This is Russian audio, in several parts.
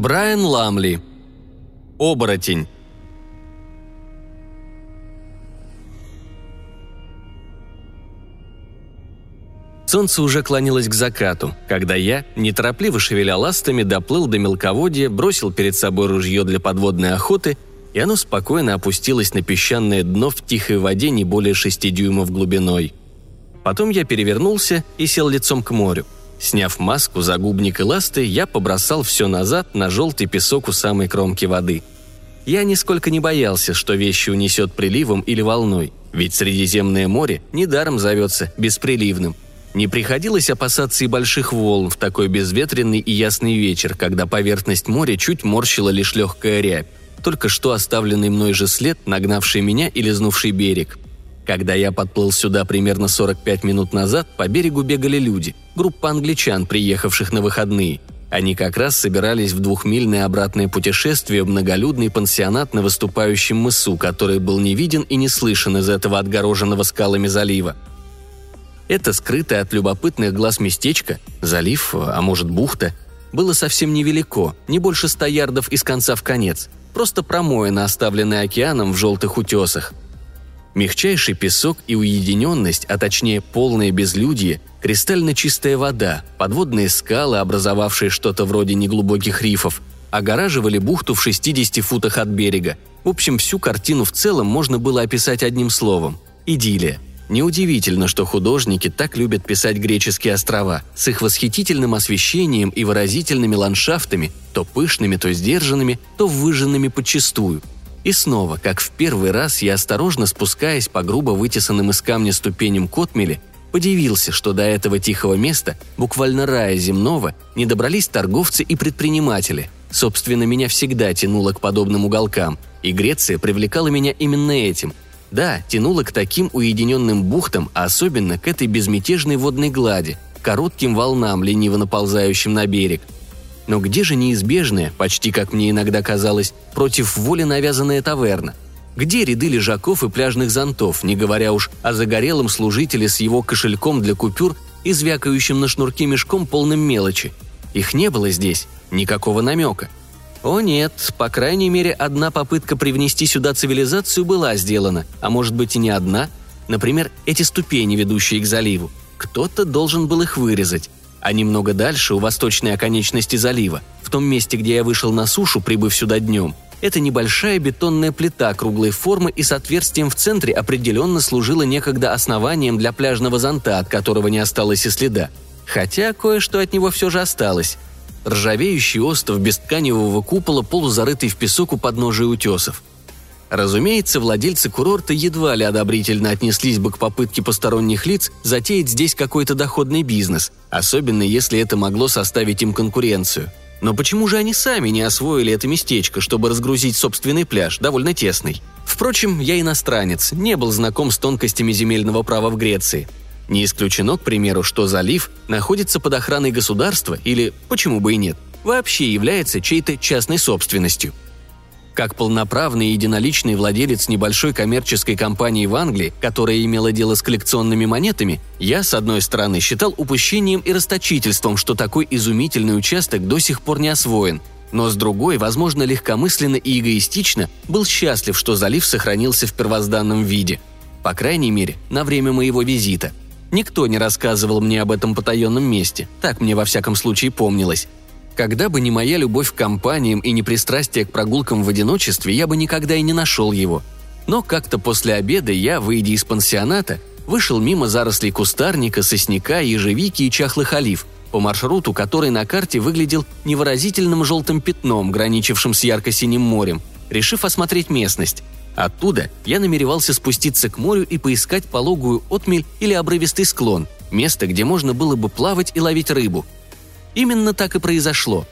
Брайан Ламли. Оборотень. Солнце уже клонилось к закату, когда я, неторопливо шевеля ластами, доплыл до мелководья, бросил перед собой ружье для подводной охоты, и оно спокойно опустилось на песчаное дно в тихой воде не более шести дюймов глубиной. Потом я перевернулся и сел лицом к морю. Сняв маску, загубник и ласты, я побросал все назад на желтый песок у самой кромки воды. Я нисколько не боялся, что вещи унесет приливом или волной, ведь Средиземное море недаром зовется бесприливным. Не приходилось опасаться и больших волн в такой безветренный и ясный вечер, когда поверхность моря чуть морщила лишь легкая рябь, только что оставленный мной же след, нагнавший меня и лизнувший берег – когда я подплыл сюда примерно 45 минут назад, по берегу бегали люди, группа англичан, приехавших на выходные. Они как раз собирались в двухмильное обратное путешествие в многолюдный пансионат на выступающем мысу, который был не виден и не слышен из этого отгороженного скалами залива. Это скрытое от любопытных глаз местечко, залив, а может бухта, было совсем невелико, не больше ста ярдов из конца в конец, просто промоина, оставленная океаном в желтых утесах – Мягчайший песок и уединенность, а точнее полное безлюдье, кристально чистая вода, подводные скалы, образовавшие что-то вроде неглубоких рифов, огораживали бухту в 60 футах от берега. В общем, всю картину в целом можно было описать одним словом – идиллия. Неудивительно, что художники так любят писать греческие острова с их восхитительным освещением и выразительными ландшафтами, то пышными, то сдержанными, то выжженными подчистую – и снова, как в первый раз, я осторожно спускаясь по грубо вытесанным из камня ступеням Котмели, подивился, что до этого тихого места, буквально рая земного, не добрались торговцы и предприниматели. Собственно, меня всегда тянуло к подобным уголкам, и Греция привлекала меня именно этим. Да, тянула к таким уединенным бухтам, а особенно к этой безмятежной водной глади, коротким волнам, лениво наползающим на берег – но где же неизбежная, почти как мне иногда казалось, против воли навязанная таверна? Где ряды лежаков и пляжных зонтов, не говоря уж о загорелом служителе с его кошельком для купюр и звякающим на шнурке мешком полным мелочи? Их не было здесь, никакого намека. О нет, по крайней мере, одна попытка привнести сюда цивилизацию была сделана, а может быть и не одна. Например, эти ступени, ведущие к заливу. Кто-то должен был их вырезать. А немного дальше, у восточной оконечности залива, в том месте, где я вышел на сушу, прибыв сюда днем, эта небольшая бетонная плита круглой формы и с отверстием в центре определенно служила некогда основанием для пляжного зонта, от которого не осталось и следа. Хотя кое-что от него все же осталось. Ржавеющий остров без тканевого купола, полузарытый в песок у подножия утесов – Разумеется, владельцы курорта едва ли одобрительно отнеслись бы к попытке посторонних лиц затеять здесь какой-то доходный бизнес, особенно если это могло составить им конкуренцию. Но почему же они сами не освоили это местечко, чтобы разгрузить собственный пляж, довольно тесный? Впрочем, я иностранец, не был знаком с тонкостями земельного права в Греции. Не исключено, к примеру, что залив находится под охраной государства или, почему бы и нет, вообще является чьей-то частной собственностью – как полноправный единоличный владелец небольшой коммерческой компании в Англии, которая имела дело с коллекционными монетами, я, с одной стороны, считал упущением и расточительством, что такой изумительный участок до сих пор не освоен, но с другой, возможно, легкомысленно и эгоистично, был счастлив, что залив сохранился в первозданном виде. По крайней мере, на время моего визита. Никто не рассказывал мне об этом потаенном месте, так мне во всяком случае помнилось. Когда бы не моя любовь к компаниям и не пристрастие к прогулкам в одиночестве, я бы никогда и не нашел его. Но как-то после обеда я, выйдя из пансионата, вышел мимо зарослей кустарника, сосняка, ежевики и чахлых олив, по маршруту, который на карте выглядел невыразительным желтым пятном, граничившим с ярко-синим морем, решив осмотреть местность. Оттуда я намеревался спуститься к морю и поискать пологую отмель или обрывистый склон, место, где можно было бы плавать и ловить рыбу – Именно так и произошло.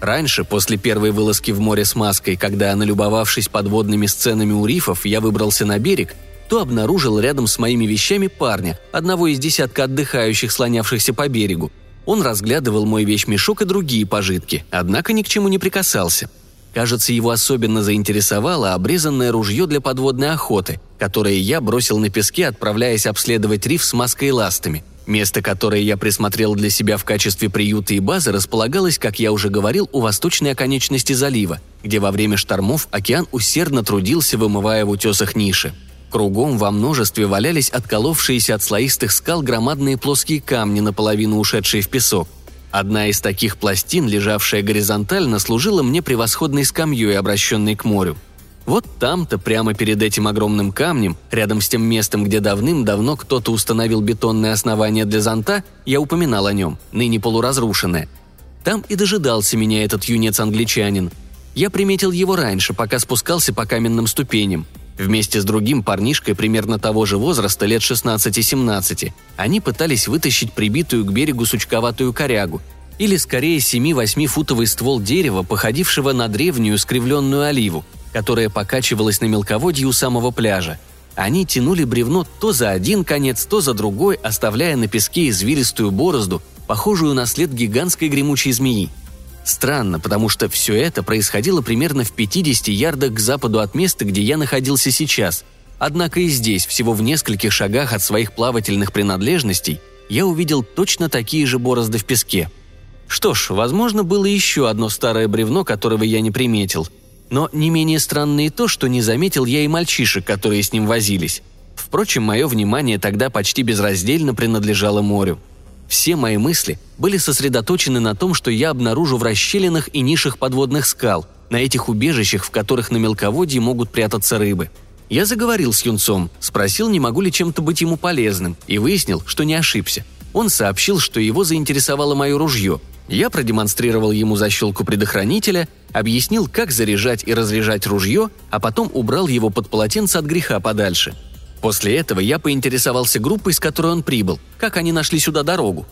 Раньше, после первой вылазки в море с маской, когда, налюбовавшись подводными сценами у рифов, я выбрался на берег, то обнаружил рядом с моими вещами парня, одного из десятка отдыхающих, слонявшихся по берегу. Он разглядывал мой вещмешок и другие пожитки, однако ни к чему не прикасался. Кажется, его особенно заинтересовало обрезанное ружье для подводной охоты, которое я бросил на песке, отправляясь обследовать риф с маской и ластами – Место, которое я присмотрел для себя в качестве приюта и базы, располагалось, как я уже говорил, у восточной оконечности залива, где во время штормов океан усердно трудился, вымывая в утесах ниши. Кругом во множестве валялись отколовшиеся от слоистых скал громадные плоские камни, наполовину ушедшие в песок. Одна из таких пластин, лежавшая горизонтально, служила мне превосходной скамьей, обращенной к морю. Вот там-то, прямо перед этим огромным камнем, рядом с тем местом, где давным-давно кто-то установил бетонное основание для зонта, я упоминал о нем, ныне полуразрушенное. Там и дожидался меня этот юнец-англичанин. Я приметил его раньше, пока спускался по каменным ступеням. Вместе с другим парнишкой примерно того же возраста, лет 16-17, они пытались вытащить прибитую к берегу сучковатую корягу, или скорее 7-8-футовый ствол дерева, походившего на древнюю скривленную оливу – которая покачивалась на мелководье у самого пляжа. Они тянули бревно то за один конец, то за другой, оставляя на песке извилистую борозду, похожую на след гигантской гремучей змеи. Странно, потому что все это происходило примерно в 50 ярдах к западу от места, где я находился сейчас. Однако и здесь, всего в нескольких шагах от своих плавательных принадлежностей, я увидел точно такие же борозды в песке. Что ж, возможно, было еще одно старое бревно, которого я не приметил – но не менее странно и то, что не заметил я и мальчишек, которые с ним возились. Впрочем, мое внимание тогда почти безраздельно принадлежало морю. Все мои мысли были сосредоточены на том, что я обнаружу в расщелинах и нишах подводных скал, на этих убежищах, в которых на мелководье могут прятаться рыбы. Я заговорил с юнцом, спросил, не могу ли чем-то быть ему полезным, и выяснил, что не ошибся. Он сообщил, что его заинтересовало мое ружье, я продемонстрировал ему защелку предохранителя, объяснил, как заряжать и разряжать ружье, а потом убрал его под полотенце от греха подальше. После этого я поинтересовался группой, с которой он прибыл, как они нашли сюда дорогу.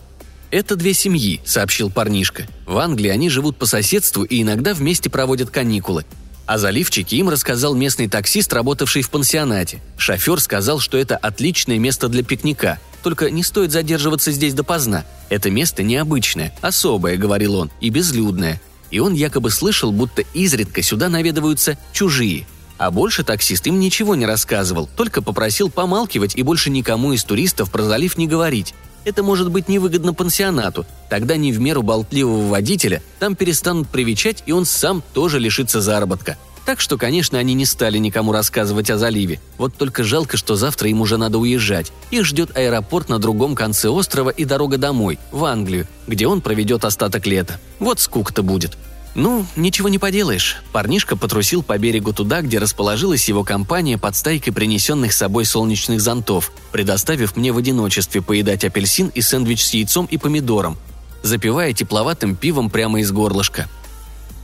«Это две семьи», — сообщил парнишка. «В Англии они живут по соседству и иногда вместе проводят каникулы. О заливчике им рассказал местный таксист, работавший в пансионате. Шофер сказал, что это отличное место для пикника, только не стоит задерживаться здесь допоздна. Это место необычное, особое, говорил он, и безлюдное. И он якобы слышал, будто изредка сюда наведываются чужие. А больше таксист им ничего не рассказывал, только попросил помалкивать и больше никому из туристов про залив не говорить. Это может быть невыгодно пансионату, тогда не в меру болтливого водителя там перестанут привечать, и он сам тоже лишится заработка. Так что, конечно, они не стали никому рассказывать о заливе. Вот только жалко, что завтра им уже надо уезжать. Их ждет аэропорт на другом конце острова и дорога домой, в Англию, где он проведет остаток лета. Вот скука-то будет. Ну, ничего не поделаешь. Парнишка потрусил по берегу туда, где расположилась его компания под стайкой принесенных с собой солнечных зонтов, предоставив мне в одиночестве поедать апельсин и сэндвич с яйцом и помидором, запивая тепловатым пивом прямо из горлышка.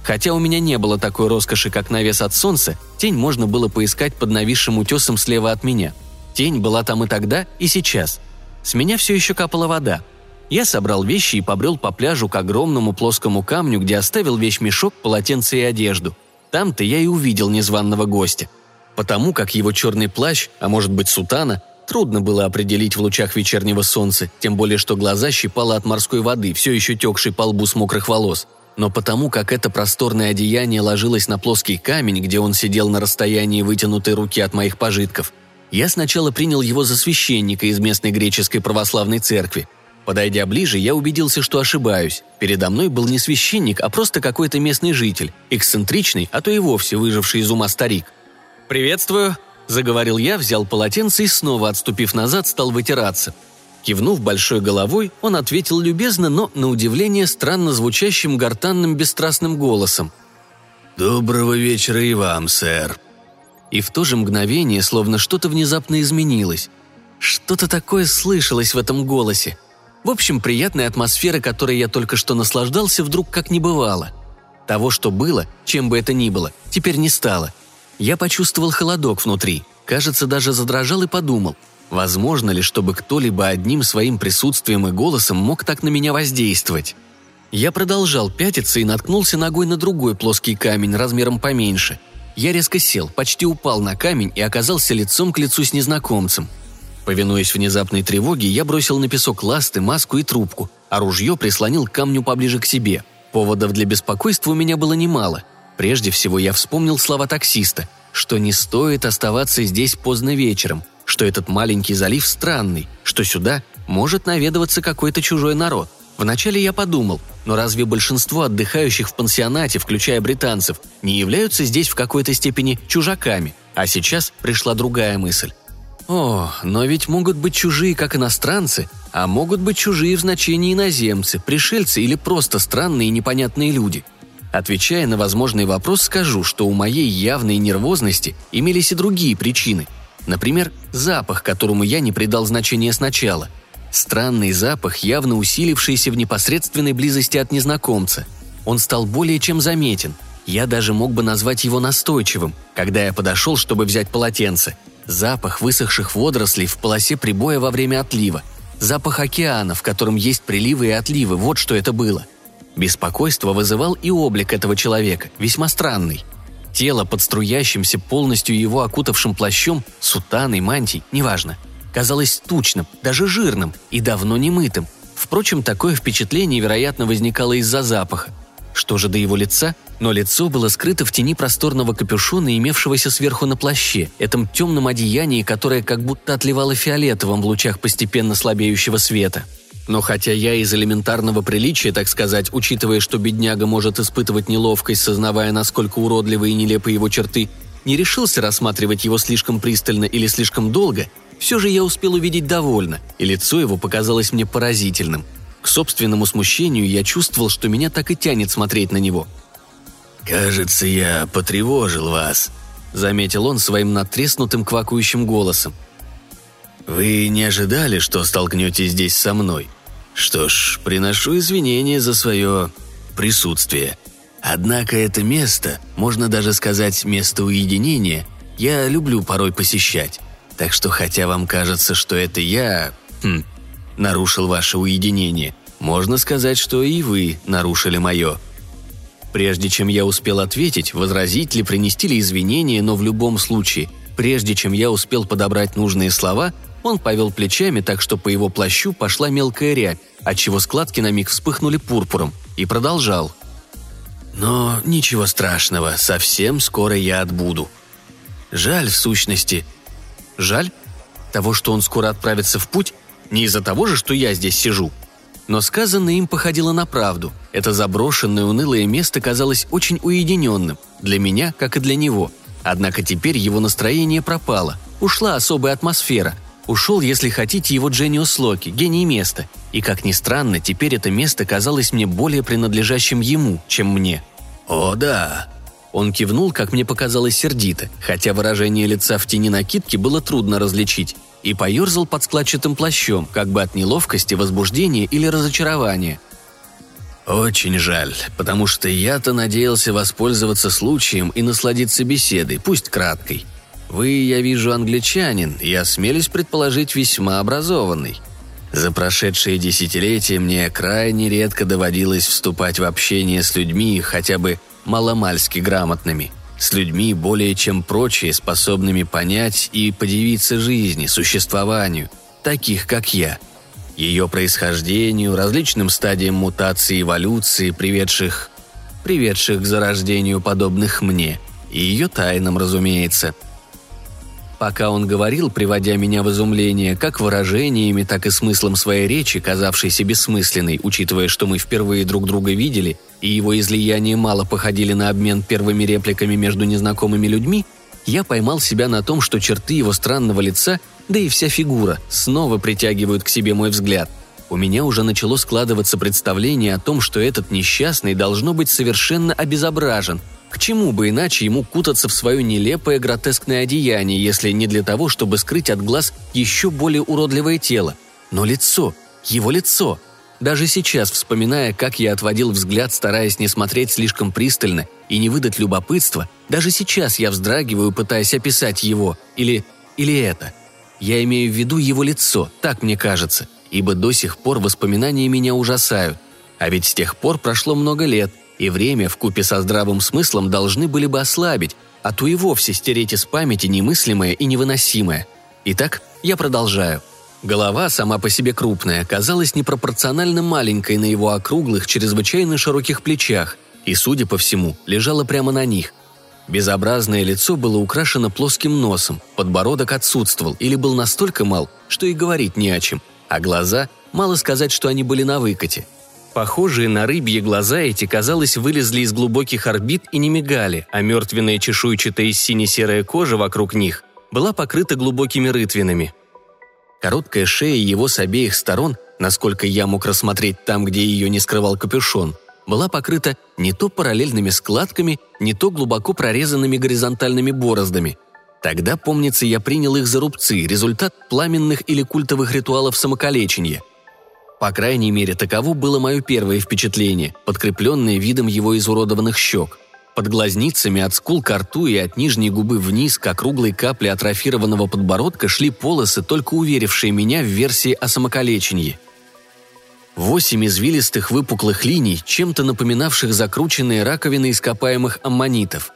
Хотя у меня не было такой роскоши, как навес от солнца, тень можно было поискать под нависшим утесом слева от меня. Тень была там и тогда, и сейчас. С меня все еще капала вода – я собрал вещи и побрел по пляжу к огромному плоскому камню, где оставил вещмешок, полотенце и одежду. Там-то я и увидел незваного гостя. Потому как его черный плащ, а может быть сутана, трудно было определить в лучах вечернего солнца, тем более что глаза щипало от морской воды, все еще текшей по лбу с мокрых волос. Но потому как это просторное одеяние ложилось на плоский камень, где он сидел на расстоянии вытянутой руки от моих пожитков, я сначала принял его за священника из местной греческой православной церкви – Подойдя ближе, я убедился, что ошибаюсь. Передо мной был не священник, а просто какой-то местный житель, эксцентричный, а то и вовсе выживший из ума старик. «Приветствую», – заговорил я, взял полотенце и снова, отступив назад, стал вытираться. Кивнув большой головой, он ответил любезно, но, на удивление, странно звучащим гортанным бесстрастным голосом. «Доброго вечера и вам, сэр». И в то же мгновение, словно что-то внезапно изменилось. Что-то такое слышалось в этом голосе – в общем, приятная атмосфера, которой я только что наслаждался, вдруг как не бывало. Того, что было, чем бы это ни было, теперь не стало. Я почувствовал холодок внутри, кажется, даже задрожал и подумал, возможно ли, чтобы кто-либо одним своим присутствием и голосом мог так на меня воздействовать. Я продолжал пятиться и наткнулся ногой на другой плоский камень размером поменьше. Я резко сел, почти упал на камень и оказался лицом к лицу с незнакомцем – Повинуясь внезапной тревоге, я бросил на песок ласты, маску и трубку, а ружье прислонил к камню поближе к себе. Поводов для беспокойства у меня было немало. Прежде всего я вспомнил слова таксиста, что не стоит оставаться здесь поздно вечером, что этот маленький залив странный, что сюда Может наведываться какой-то чужой народ. Вначале я подумал, но разве большинство отдыхающих в пансионате, включая британцев, не являются здесь в какой-то степени чужаками? А сейчас пришла другая мысль. О, но ведь могут быть чужие как иностранцы, а могут быть чужие в значении иноземцы, пришельцы или просто странные и непонятные люди. Отвечая на возможный вопрос, скажу, что у моей явной нервозности имелись и другие причины. Например, запах, которому я не придал значения сначала. Странный запах, явно усилившийся в непосредственной близости от незнакомца. Он стал более чем заметен. Я даже мог бы назвать его настойчивым, когда я подошел, чтобы взять полотенце – Запах высохших водорослей в полосе прибоя во время отлива. Запах океана, в котором есть приливы и отливы, вот что это было. Беспокойство вызывал и облик этого человека, весьма странный. Тело под струящимся полностью его окутавшим плащом, сутаной, мантией, неважно, казалось тучным, даже жирным и давно не мытым. Впрочем, такое впечатление, вероятно, возникало из-за запаха. Что же до его лица, но лицо было скрыто в тени просторного капюшона, имевшегося сверху на плаще, этом темном одеянии, которое как будто отливало фиолетовым в лучах постепенно слабеющего света. Но хотя я из элементарного приличия, так сказать, учитывая, что бедняга может испытывать неловкость, сознавая, насколько уродливы и нелепы его черты, не решился рассматривать его слишком пристально или слишком долго, все же я успел увидеть довольно, и лицо его показалось мне поразительным. К собственному смущению я чувствовал, что меня так и тянет смотреть на него – «Кажется, я потревожил вас», — заметил он своим натреснутым квакающим голосом. «Вы не ожидали, что столкнетесь здесь со мной? Что ж, приношу извинения за свое присутствие. Однако это место, можно даже сказать место уединения, я люблю порой посещать. Так что хотя вам кажется, что это я, хм, нарушил ваше уединение, можно сказать, что и вы нарушили мое. Прежде чем я успел ответить, возразить ли, принести ли извинения, но в любом случае, прежде чем я успел подобрать нужные слова, он повел плечами так, что по его плащу пошла мелкая рябь, отчего складки на миг вспыхнули пурпуром, и продолжал. «Но ничего страшного, совсем скоро я отбуду. Жаль, в сущности. Жаль? Того, что он скоро отправится в путь? Не из-за того же, что я здесь сижу?» Но сказанное им походило на правду. Это заброшенное унылое место казалось очень уединенным, для меня, как и для него. Однако теперь его настроение пропало, ушла особая атмосфера. Ушел, если хотите, его Дженниус Локи, гений места. И, как ни странно, теперь это место казалось мне более принадлежащим ему, чем мне. «О, да!» Он кивнул, как мне показалось, сердито, хотя выражение лица в тени накидки было трудно различить и поерзал под складчатым плащом, как бы от неловкости, возбуждения или разочарования. «Очень жаль, потому что я-то надеялся воспользоваться случаем и насладиться беседой, пусть краткой. Вы, я вижу, англичанин, и осмелюсь предположить, весьма образованный. За прошедшие десятилетия мне крайне редко доводилось вступать в общение с людьми хотя бы маломальски грамотными – с людьми более чем прочие, способными понять и подивиться жизни, существованию, таких как я, ее происхождению, различным стадиям мутации и эволюции, приведших, приведших к зарождению подобных мне, и ее тайнам, разумеется – Пока он говорил, приводя меня в изумление, как выражениями, так и смыслом своей речи, казавшейся бессмысленной, учитывая, что мы впервые друг друга видели, и его излияния мало походили на обмен первыми репликами между незнакомыми людьми, я поймал себя на том, что черты его странного лица, да и вся фигура, снова притягивают к себе мой взгляд. У меня уже начало складываться представление о том, что этот несчастный должно быть совершенно обезображен, к чему бы иначе ему кутаться в свое нелепое гротескное одеяние, если не для того, чтобы скрыть от глаз еще более уродливое тело? Но лицо, его лицо. Даже сейчас, вспоминая, как я отводил взгляд, стараясь не смотреть слишком пристально и не выдать любопытства, даже сейчас я вздрагиваю, пытаясь описать его, или... или это. Я имею в виду его лицо, так мне кажется, ибо до сих пор воспоминания меня ужасают. А ведь с тех пор прошло много лет, и время в купе со здравым смыслом должны были бы ослабить, а то и вовсе стереть из памяти немыслимое и невыносимое. Итак, я продолжаю. Голова, сама по себе крупная, казалась непропорционально маленькой на его округлых, чрезвычайно широких плечах, и, судя по всему, лежала прямо на них. Безобразное лицо было украшено плоским носом, подбородок отсутствовал или был настолько мал, что и говорить не о чем, а глаза, мало сказать, что они были на выкате. Похожие на рыбьи глаза эти, казалось, вылезли из глубоких орбит и не мигали, а мертвенная чешуйчатая сине-серая кожа вокруг них была покрыта глубокими рытвинами. Короткая шея его с обеих сторон, насколько я мог рассмотреть там, где ее не скрывал капюшон, была покрыта не то параллельными складками, не то глубоко прорезанными горизонтальными бороздами. Тогда, помнится, я принял их за рубцы, результат пламенных или культовых ритуалов самокалечения – по крайней мере, таково было мое первое впечатление, подкрепленное видом его изуродованных щек. Под глазницами от скул к рту и от нижней губы вниз к округлой капле атрофированного подбородка шли полосы, только уверившие меня в версии о самокалечении. Восемь извилистых выпуклых линий, чем-то напоминавших закрученные раковины ископаемых аммонитов.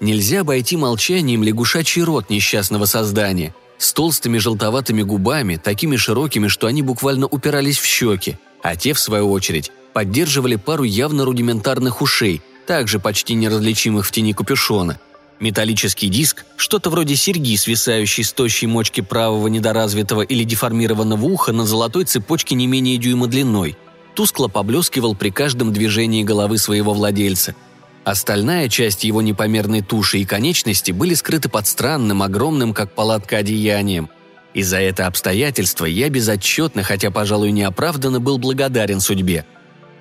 Нельзя обойти молчанием лягушачий рот несчастного создания – с толстыми желтоватыми губами, такими широкими, что они буквально упирались в щеки, а те, в свою очередь, поддерживали пару явно рудиментарных ушей, также почти неразличимых в тени капюшона. Металлический диск, что-то вроде серьги, свисающей с тощей мочки правого недоразвитого или деформированного уха на золотой цепочке не менее дюйма длиной, тускло поблескивал при каждом движении головы своего владельца – Остальная часть его непомерной туши и конечности были скрыты под странным, огромным, как палатка, одеянием. И за это обстоятельство я безотчетно, хотя, пожалуй, неоправданно, был благодарен судьбе.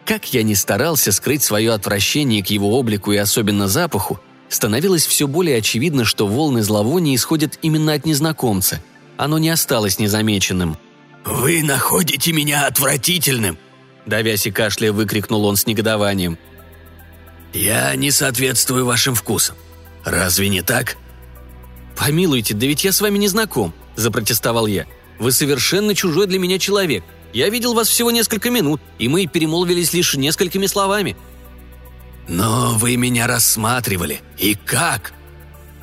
Как я ни старался скрыть свое отвращение к его облику и особенно запаху, становилось все более очевидно, что волны зловония исходят именно от незнакомца. Оно не осталось незамеченным. «Вы находите меня отвратительным!» Давясь и кашляя, выкрикнул он с негодованием. «Я не соответствую вашим вкусам. Разве не так?» «Помилуйте, да ведь я с вами не знаком», – запротестовал я. «Вы совершенно чужой для меня человек. Я видел вас всего несколько минут, и мы перемолвились лишь несколькими словами». «Но вы меня рассматривали. И как?»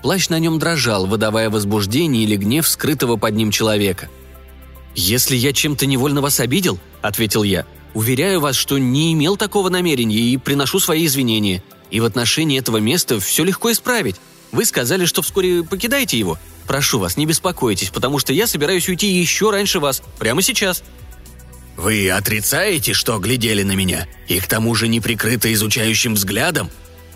Плащ на нем дрожал, выдавая возбуждение или гнев скрытого под ним человека. «Если я чем-то невольно вас обидел», — ответил я, Уверяю вас, что не имел такого намерения и приношу свои извинения. И в отношении этого места все легко исправить. Вы сказали, что вскоре покидаете его. Прошу вас, не беспокойтесь, потому что я собираюсь уйти еще раньше вас, прямо сейчас». «Вы отрицаете, что глядели на меня, и к тому же не прикрыто изучающим взглядом?»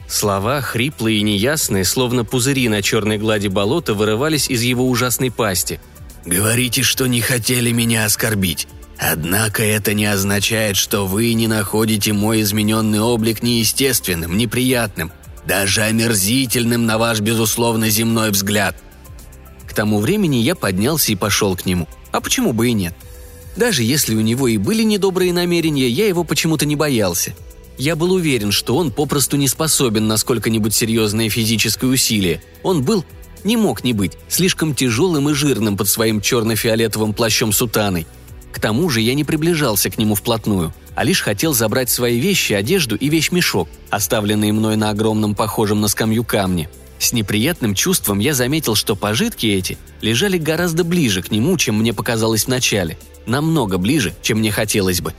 Слова, хриплые и неясные, словно пузыри на черной глади болота, вырывались из его ужасной пасти. «Говорите, что не хотели меня оскорбить. Однако это не означает, что вы не находите мой измененный облик неестественным, неприятным, даже омерзительным на ваш, безусловно, земной взгляд. К тому времени я поднялся и пошел к нему. А почему бы и нет? Даже если у него и были недобрые намерения, я его почему-то не боялся. Я был уверен, что он попросту не способен на сколько-нибудь серьезное физическое усилие. Он был, не мог не быть, слишком тяжелым и жирным под своим черно-фиолетовым плащом сутаной – к тому же я не приближался к нему вплотную, а лишь хотел забрать свои вещи, одежду и вещмешок, оставленные мной на огромном похожем на скамью камне. С неприятным чувством я заметил, что пожитки эти лежали гораздо ближе к нему, чем мне показалось вначале. Намного ближе, чем мне хотелось бы.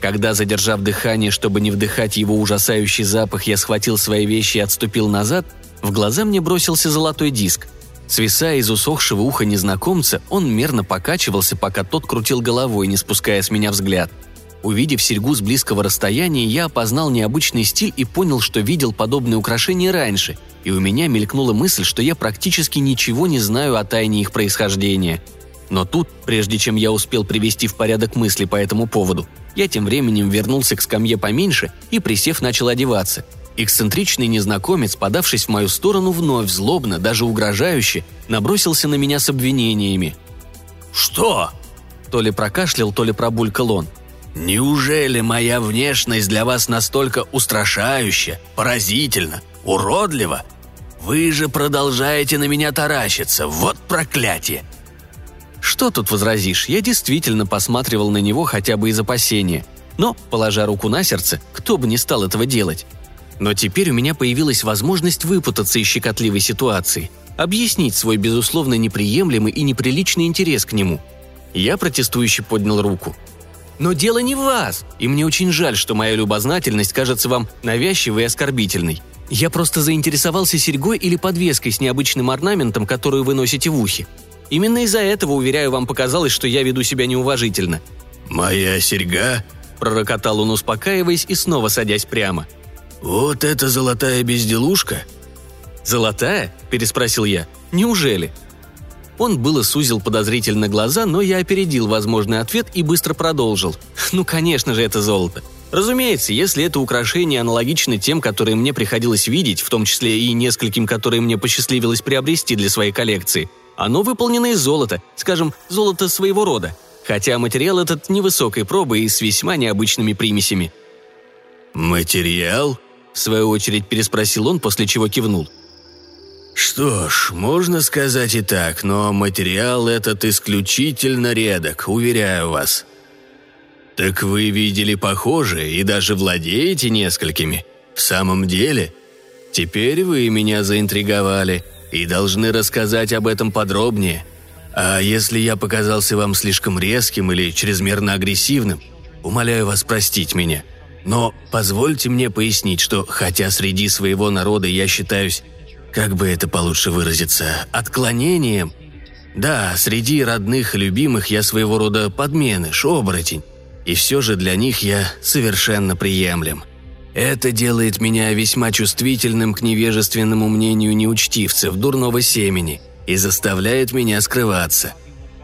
Когда, задержав дыхание, чтобы не вдыхать его ужасающий запах, я схватил свои вещи и отступил назад, в глаза мне бросился золотой диск – Свисая из усохшего уха незнакомца, он мерно покачивался, пока тот крутил головой, не спуская с меня взгляд. Увидев серьгу с близкого расстояния, я опознал необычный стиль и понял, что видел подобные украшения раньше, и у меня мелькнула мысль, что я практически ничего не знаю о тайне их происхождения. Но тут, прежде чем я успел привести в порядок мысли по этому поводу, я тем временем вернулся к скамье поменьше и, присев, начал одеваться – Эксцентричный незнакомец, подавшись в мою сторону вновь злобно, даже угрожающе, набросился на меня с обвинениями. «Что?» То ли прокашлял, то ли пробулькал он. «Неужели моя внешность для вас настолько устрашающая, поразительна, уродлива? Вы же продолжаете на меня таращиться, вот проклятие!» Что тут возразишь, я действительно посматривал на него хотя бы из опасения. Но, положа руку на сердце, кто бы не стал этого делать. Но теперь у меня появилась возможность выпутаться из щекотливой ситуации, объяснить свой, безусловно, неприемлемый и неприличный интерес к нему. Я протестующе поднял руку. «Но дело не в вас, и мне очень жаль, что моя любознательность кажется вам навязчивой и оскорбительной. Я просто заинтересовался серьгой или подвеской с необычным орнаментом, которую вы носите в ухе. Именно из-за этого, уверяю, вам показалось, что я веду себя неуважительно». «Моя серьга?» – пророкотал он, успокаиваясь и снова садясь прямо. «Вот это золотая безделушка?» «Золотая?» – переспросил я. «Неужели?» Он было сузил подозрительно глаза, но я опередил возможный ответ и быстро продолжил. «Ну, конечно же, это золото. Разумеется, если это украшение аналогично тем, которые мне приходилось видеть, в том числе и нескольким, которые мне посчастливилось приобрести для своей коллекции, оно выполнено из золота, скажем, золото своего рода, хотя материал этот невысокой пробы и с весьма необычными примесями. «Материал?» – в свою очередь переспросил он, после чего кивнул. «Что ж, можно сказать и так, но материал этот исключительно редок, уверяю вас. «Так вы видели похожие и даже владеете несколькими? В самом деле? Теперь вы меня заинтриговали и должны рассказать об этом подробнее. А если я показался вам слишком резким или чрезмерно агрессивным, умоляю вас простить меня. Но позвольте мне пояснить, что хотя среди своего народа я считаюсь, как бы это получше выразиться, отклонением, да, среди родных и любимых я своего рода подменыш, оборотень, и все же для них я совершенно приемлем. Это делает меня весьма чувствительным к невежественному мнению неучтивцев дурного семени и заставляет меня скрываться.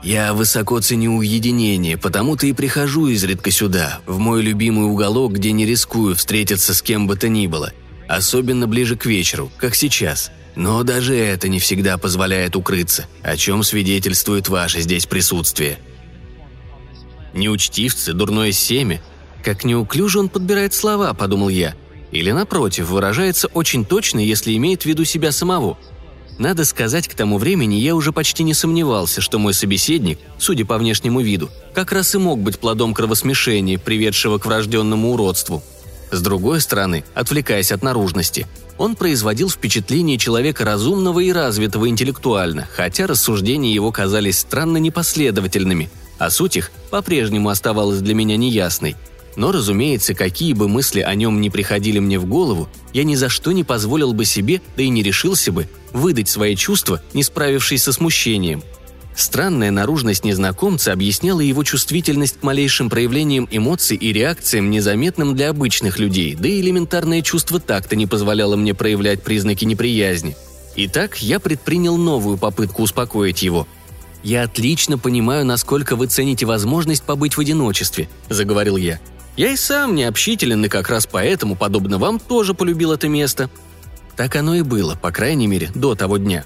Я высоко ценю уединение, потому-то и прихожу изредка сюда, в мой любимый уголок, где не рискую встретиться с кем бы то ни было, особенно ближе к вечеру, как сейчас. Но даже это не всегда позволяет укрыться, о чем свидетельствует ваше здесь присутствие – Неучтивцы, дурное семя. Как неуклюже он подбирает слова, подумал я. Или, напротив, выражается очень точно, если имеет в виду себя самого. Надо сказать, к тому времени я уже почти не сомневался, что мой собеседник, судя по внешнему виду, как раз и мог быть плодом кровосмешения, приведшего к врожденному уродству. С другой стороны, отвлекаясь от наружности, он производил впечатление человека разумного и развитого интеллектуально, хотя рассуждения его казались странно непоследовательными – а суть их по-прежнему оставалась для меня неясной. Но, разумеется, какие бы мысли о нем не приходили мне в голову, я ни за что не позволил бы себе, да и не решился бы, выдать свои чувства, не справившись со смущением. Странная наружность незнакомца объясняла его чувствительность к малейшим проявлениям эмоций и реакциям, незаметным для обычных людей, да и элементарное чувство такта не позволяло мне проявлять признаки неприязни. Итак, я предпринял новую попытку успокоить его – «Я отлично понимаю, насколько вы цените возможность побыть в одиночестве», – заговорил я. «Я и сам не общителен, и как раз поэтому, подобно вам, тоже полюбил это место». Так оно и было, по крайней мере, до того дня.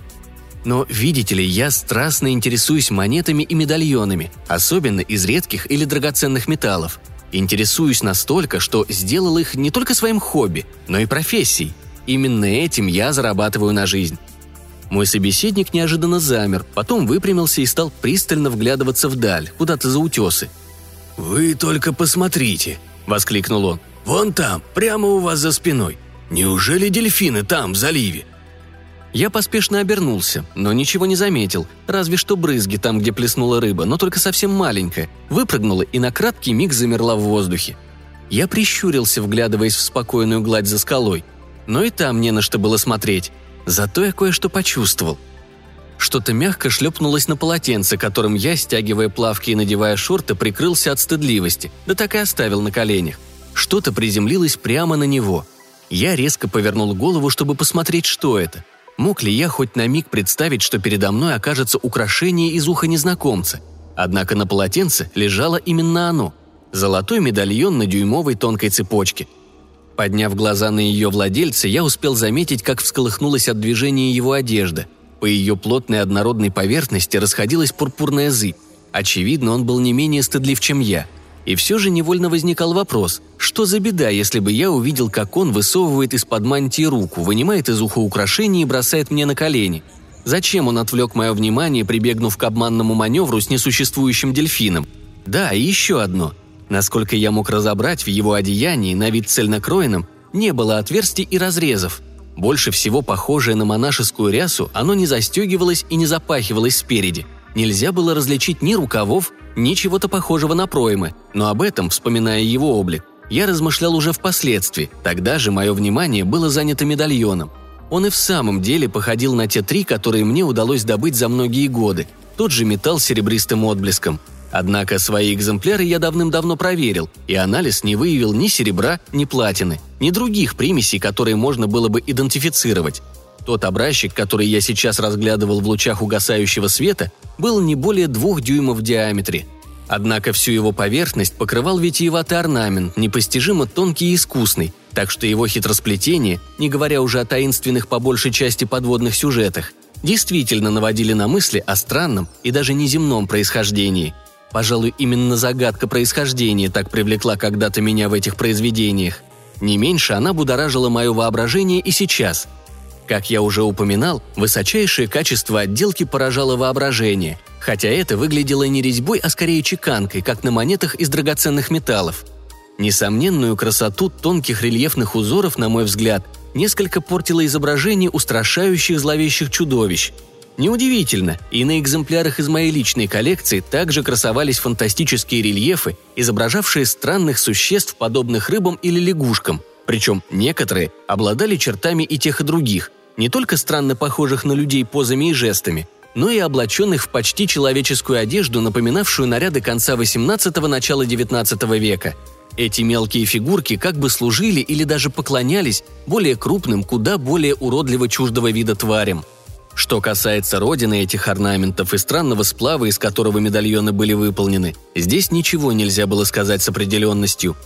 Но, видите ли, я страстно интересуюсь монетами и медальонами, особенно из редких или драгоценных металлов. Интересуюсь настолько, что сделал их не только своим хобби, но и профессией. Именно этим я зарабатываю на жизнь. Мой собеседник неожиданно замер, потом выпрямился и стал пристально вглядываться вдаль, куда-то за утесы. «Вы только посмотрите!» – воскликнул он. «Вон там, прямо у вас за спиной. Неужели дельфины там, в заливе?» Я поспешно обернулся, но ничего не заметил, разве что брызги там, где плеснула рыба, но только совсем маленькая, выпрыгнула и на краткий миг замерла в воздухе. Я прищурился, вглядываясь в спокойную гладь за скалой. Но и там не на что было смотреть. Зато я кое-что почувствовал. Что-то мягко шлепнулось на полотенце, которым я, стягивая плавки и надевая шорты, прикрылся от стыдливости, да так и оставил на коленях. Что-то приземлилось прямо на него. Я резко повернул голову, чтобы посмотреть, что это. Мог ли я хоть на миг представить, что передо мной окажется украшение из уха незнакомца? Однако на полотенце лежало именно оно – золотой медальон на дюймовой тонкой цепочке – Подняв глаза на ее владельца, я успел заметить, как всколыхнулась от движения его одежда. По ее плотной однородной поверхности расходилась пурпурная зыбь. Очевидно, он был не менее стыдлив, чем я. И все же невольно возникал вопрос, что за беда, если бы я увидел, как он высовывает из-под мантии руку, вынимает из уха украшение и бросает мне на колени. Зачем он отвлек мое внимание, прибегнув к обманному маневру с несуществующим дельфином? Да, и еще одно – Насколько я мог разобрать, в его одеянии, на вид цельнокроенном, не было отверстий и разрезов. Больше всего похожее на монашескую рясу, оно не застегивалось и не запахивалось спереди. Нельзя было различить ни рукавов, ни чего-то похожего на проймы, но об этом, вспоминая его облик, я размышлял уже впоследствии, тогда же мое внимание было занято медальоном. Он и в самом деле походил на те три, которые мне удалось добыть за многие годы. тот же металл с серебристым отблеском. Однако свои экземпляры я давным-давно проверил, и анализ не выявил ни серебра, ни платины, ни других примесей, которые можно было бы идентифицировать. Тот образчик, который я сейчас разглядывал в лучах угасающего света, был не более двух дюймов в диаметре. Однако всю его поверхность покрывал витиеватый орнамент, непостижимо тонкий и искусный, так что его хитросплетение, не говоря уже о таинственных по большей части подводных сюжетах, действительно наводили на мысли о странном и даже неземном происхождении. Пожалуй, именно загадка происхождения так привлекла когда-то меня в этих произведениях. Не меньше она будоражила мое воображение и сейчас. Как я уже упоминал, высочайшее качество отделки поражало воображение, хотя это выглядело не резьбой, а скорее чеканкой, как на монетах из драгоценных металлов. Несомненную красоту тонких рельефных узоров, на мой взгляд, несколько портило изображение устрашающих зловещих чудовищ. Неудивительно, и на экземплярах из моей личной коллекции также красовались фантастические рельефы, изображавшие странных существ, подобных рыбам или лягушкам, причем некоторые обладали чертами и тех и других, не только странно похожих на людей позами и жестами, но и облаченных в почти человеческую одежду, напоминавшую наряды конца XVIII – начала XIX века – эти мелкие фигурки как бы служили или даже поклонялись более крупным, куда более уродливо чуждого вида тварям. Что касается родины этих орнаментов и странного сплава, из которого медальоны были выполнены, здесь ничего нельзя было сказать с определенностью.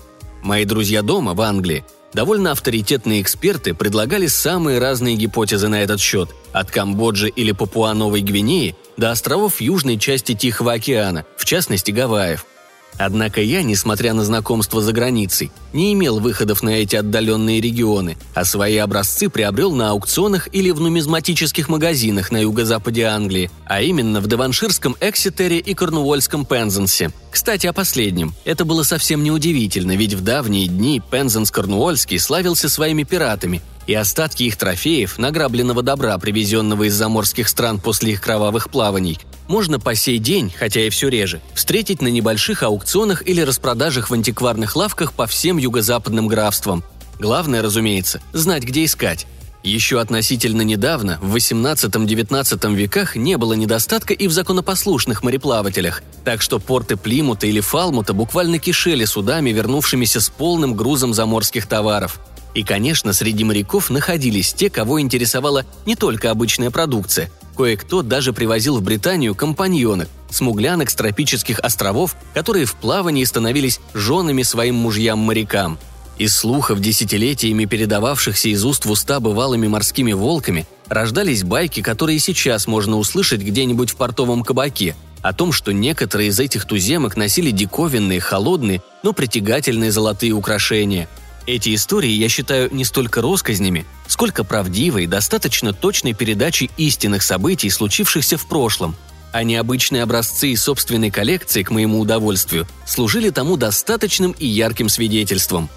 Мои друзья дома, в Англии, довольно авторитетные эксперты предлагали самые разные гипотезы на этот счет, от Камбоджи или Папуа-Новой Гвинеи до островов южной части Тихого океана, в частности Гавайев – Однако я, несмотря на знакомство за границей, не имел выходов на эти отдаленные регионы, а свои образцы приобрел на аукционах или в нумизматических магазинах на юго-западе Англии, а именно в Деванширском Экситере и Корнуольском Пензенсе. Кстати, о последнем. Это было совсем неудивительно, ведь в давние дни Пензенс Корнуольский славился своими пиратами, и остатки их трофеев, награбленного добра, привезенного из заморских стран после их кровавых плаваний, можно по сей день, хотя и все реже, встретить на небольших аукционах или распродажах в антикварных лавках по всем юго-западным графствам. Главное, разумеется, знать, где искать. Еще относительно недавно, в 18-19 веках, не было недостатка и в законопослушных мореплавателях, так что порты Плимута или Фалмута буквально кишели судами, вернувшимися с полным грузом заморских товаров – и, конечно, среди моряков находились те, кого интересовала не только обычная продукция. Кое-кто даже привозил в Британию компаньонок, смуглянок с тропических островов, которые в плавании становились женами своим мужьям-морякам. Из слухов, десятилетиями передававшихся из уст в уста бывалыми морскими волками, рождались байки, которые сейчас можно услышать где-нибудь в портовом кабаке, о том, что некоторые из этих туземок носили диковинные, холодные, но притягательные золотые украшения – эти истории я считаю не столько россказнями, сколько правдивой, достаточно точной передачей истинных событий, случившихся в прошлом, а необычные образцы из собственной коллекции, к моему удовольствию, служили тому достаточным и ярким свидетельством.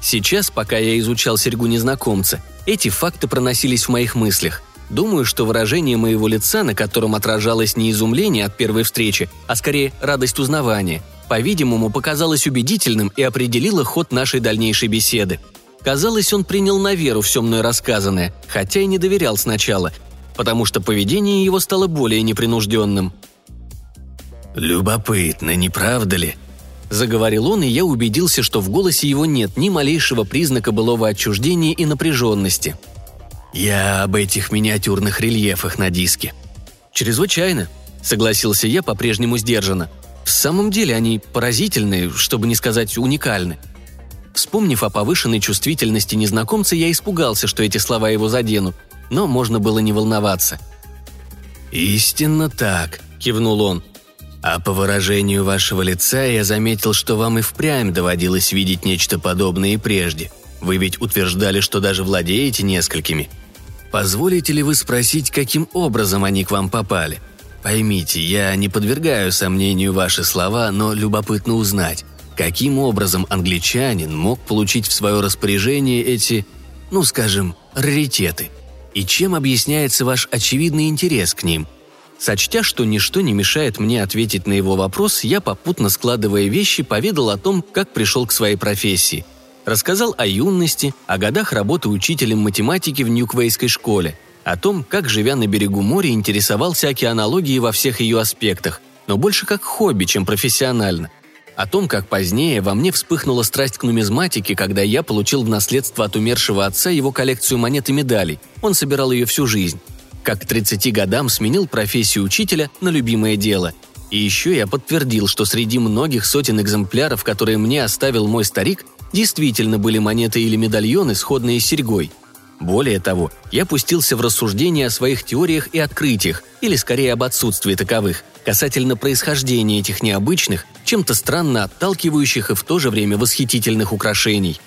Сейчас, пока я изучал серьгу незнакомца, эти факты проносились в моих мыслях. Думаю, что выражение моего лица, на котором отражалось не изумление от первой встречи, а скорее радость узнавания – по-видимому, показалось убедительным и определило ход нашей дальнейшей беседы. Казалось, он принял на веру все мной рассказанное, хотя и не доверял сначала, потому что поведение его стало более непринужденным. «Любопытно, не правда ли?» Заговорил он, и я убедился, что в голосе его нет ни малейшего признака былого отчуждения и напряженности. «Я об этих миниатюрных рельефах на диске». «Чрезвычайно», — согласился я по-прежнему сдержанно. В самом деле они поразительны, чтобы не сказать уникальны. Вспомнив о повышенной чувствительности незнакомца, я испугался, что эти слова его заденут, но можно было не волноваться. «Истинно так», — кивнул он. «А по выражению вашего лица я заметил, что вам и впрямь доводилось видеть нечто подобное и прежде. Вы ведь утверждали, что даже владеете несколькими. Позволите ли вы спросить, каким образом они к вам попали?» Поймите, я не подвергаю сомнению ваши слова, но любопытно узнать, каким образом англичанин мог получить в свое распоряжение эти, ну скажем, раритеты, и чем объясняется ваш очевидный интерес к ним. Сочтя, что ничто не мешает мне ответить на его вопрос, я, попутно складывая вещи, поведал о том, как пришел к своей профессии. Рассказал о юности, о годах работы учителем математики в Ньюквейской школе – О том, как, живя на берегу моря, интересовался океанологией во всех ее аспектах, но больше как хобби, чем профессионально. О том, как позднее во мне вспыхнула страсть к нумизматике, когда я получил в наследство от умершего отца его коллекцию монет и медалей. Он собирал ее всю жизнь. Как к 30 годам сменил профессию учителя на любимое дело. И еще я подтвердил, что среди многих сотен экземпляров, которые мне оставил мой старик, действительно были монеты или медальоны, сходные с серьгой. Более того, я пустился в рассуждения о своих теориях и открытиях, или скорее об отсутствии таковых, касательно происхождения этих необычных, чем-то странно отталкивающих и в то же время восхитительных украшений.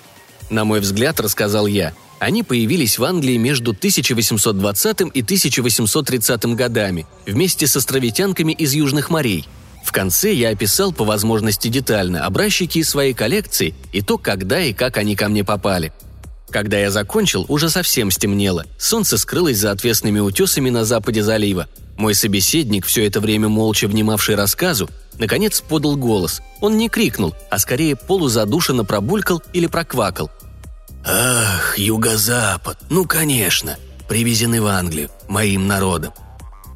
На мой взгляд, рассказал я, они появились в Англии между 1820 и 1830 годами, вместе с островитянками из Южных морей – в конце я описал по возможности детально образчики из своей коллекции и то, когда и как они ко мне попали. Когда я закончил, уже совсем стемнело. Солнце скрылось за отвесными утесами на западе залива. Мой собеседник, все это время молча внимавший рассказу, наконец подал голос. Он не крикнул, а скорее полузадушенно пробулькал или проквакал. «Ах, юго-запад, ну конечно, привезены в Англию, моим народом.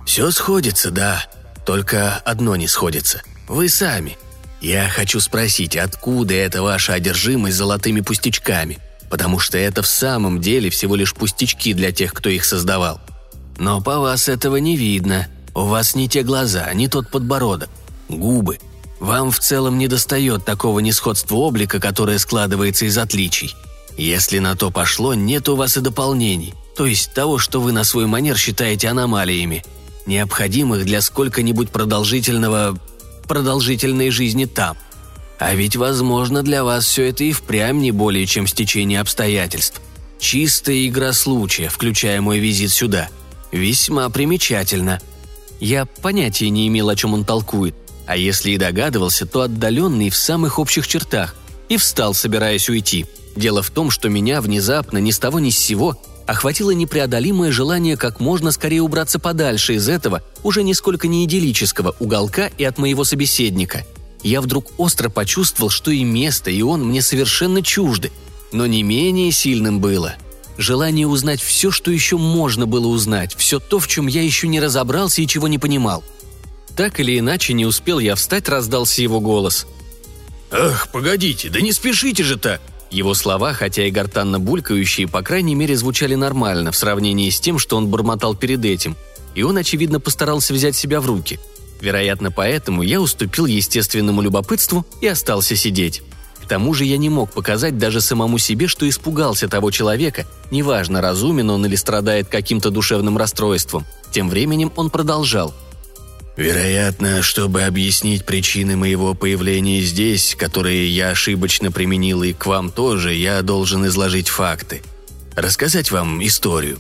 Все сходится, да, только одно не сходится. Вы сами. Я хочу спросить, откуда эта ваша одержимость золотыми пустячками? Потому что это в самом деле всего лишь пустячки для тех, кто их создавал. Но по вас этого не видно. У вас не те глаза, не тот подбородок. Губы. Вам в целом не достает такого несходства облика, которое складывается из отличий. Если на то пошло, нет у вас и дополнений, то есть того, что вы на свой манер считаете аномалиями – необходимых для сколько-нибудь продолжительного... продолжительной жизни там. А ведь, возможно, для вас все это и впрямь не более чем стечение обстоятельств. Чистая игра случая, включая мой визит сюда. Весьма примечательно. Я понятия не имел, о чем он толкует, а если и догадывался, то отдаленный в самых общих чертах, и встал, собираясь уйти. Дело в том, что меня внезапно, ни с того ни с сего, охватило непреодолимое желание как можно скорее убраться подальше из этого, уже нисколько не идиллического уголка и от моего собеседника. Я вдруг остро почувствовал, что и место, и он мне совершенно чужды. Но не менее сильным было желание узнать все, что еще можно было узнать, все то, в чем я еще не разобрался и чего не понимал. Так или иначе, не успел я встать, раздался его голос. «Ах, погодите, да не спешите же так!» Его слова, хотя и гортанно булькающие, по крайней мере, звучали нормально в сравнении с тем, что он бормотал перед этим, и он, очевидно, постарался взять себя в руки. Вероятно, поэтому я уступил естественному любопытству и остался сидеть. К тому же я не мог показать даже самому себе, что испугался того человека, неважно, разумен он или страдает каким-то душевным расстройством. Тем временем он продолжал – Вероятно, чтобы объяснить причины моего появления здесь, которые я ошибочно применил и к вам тоже, я должен изложить факты. Рассказать вам историю.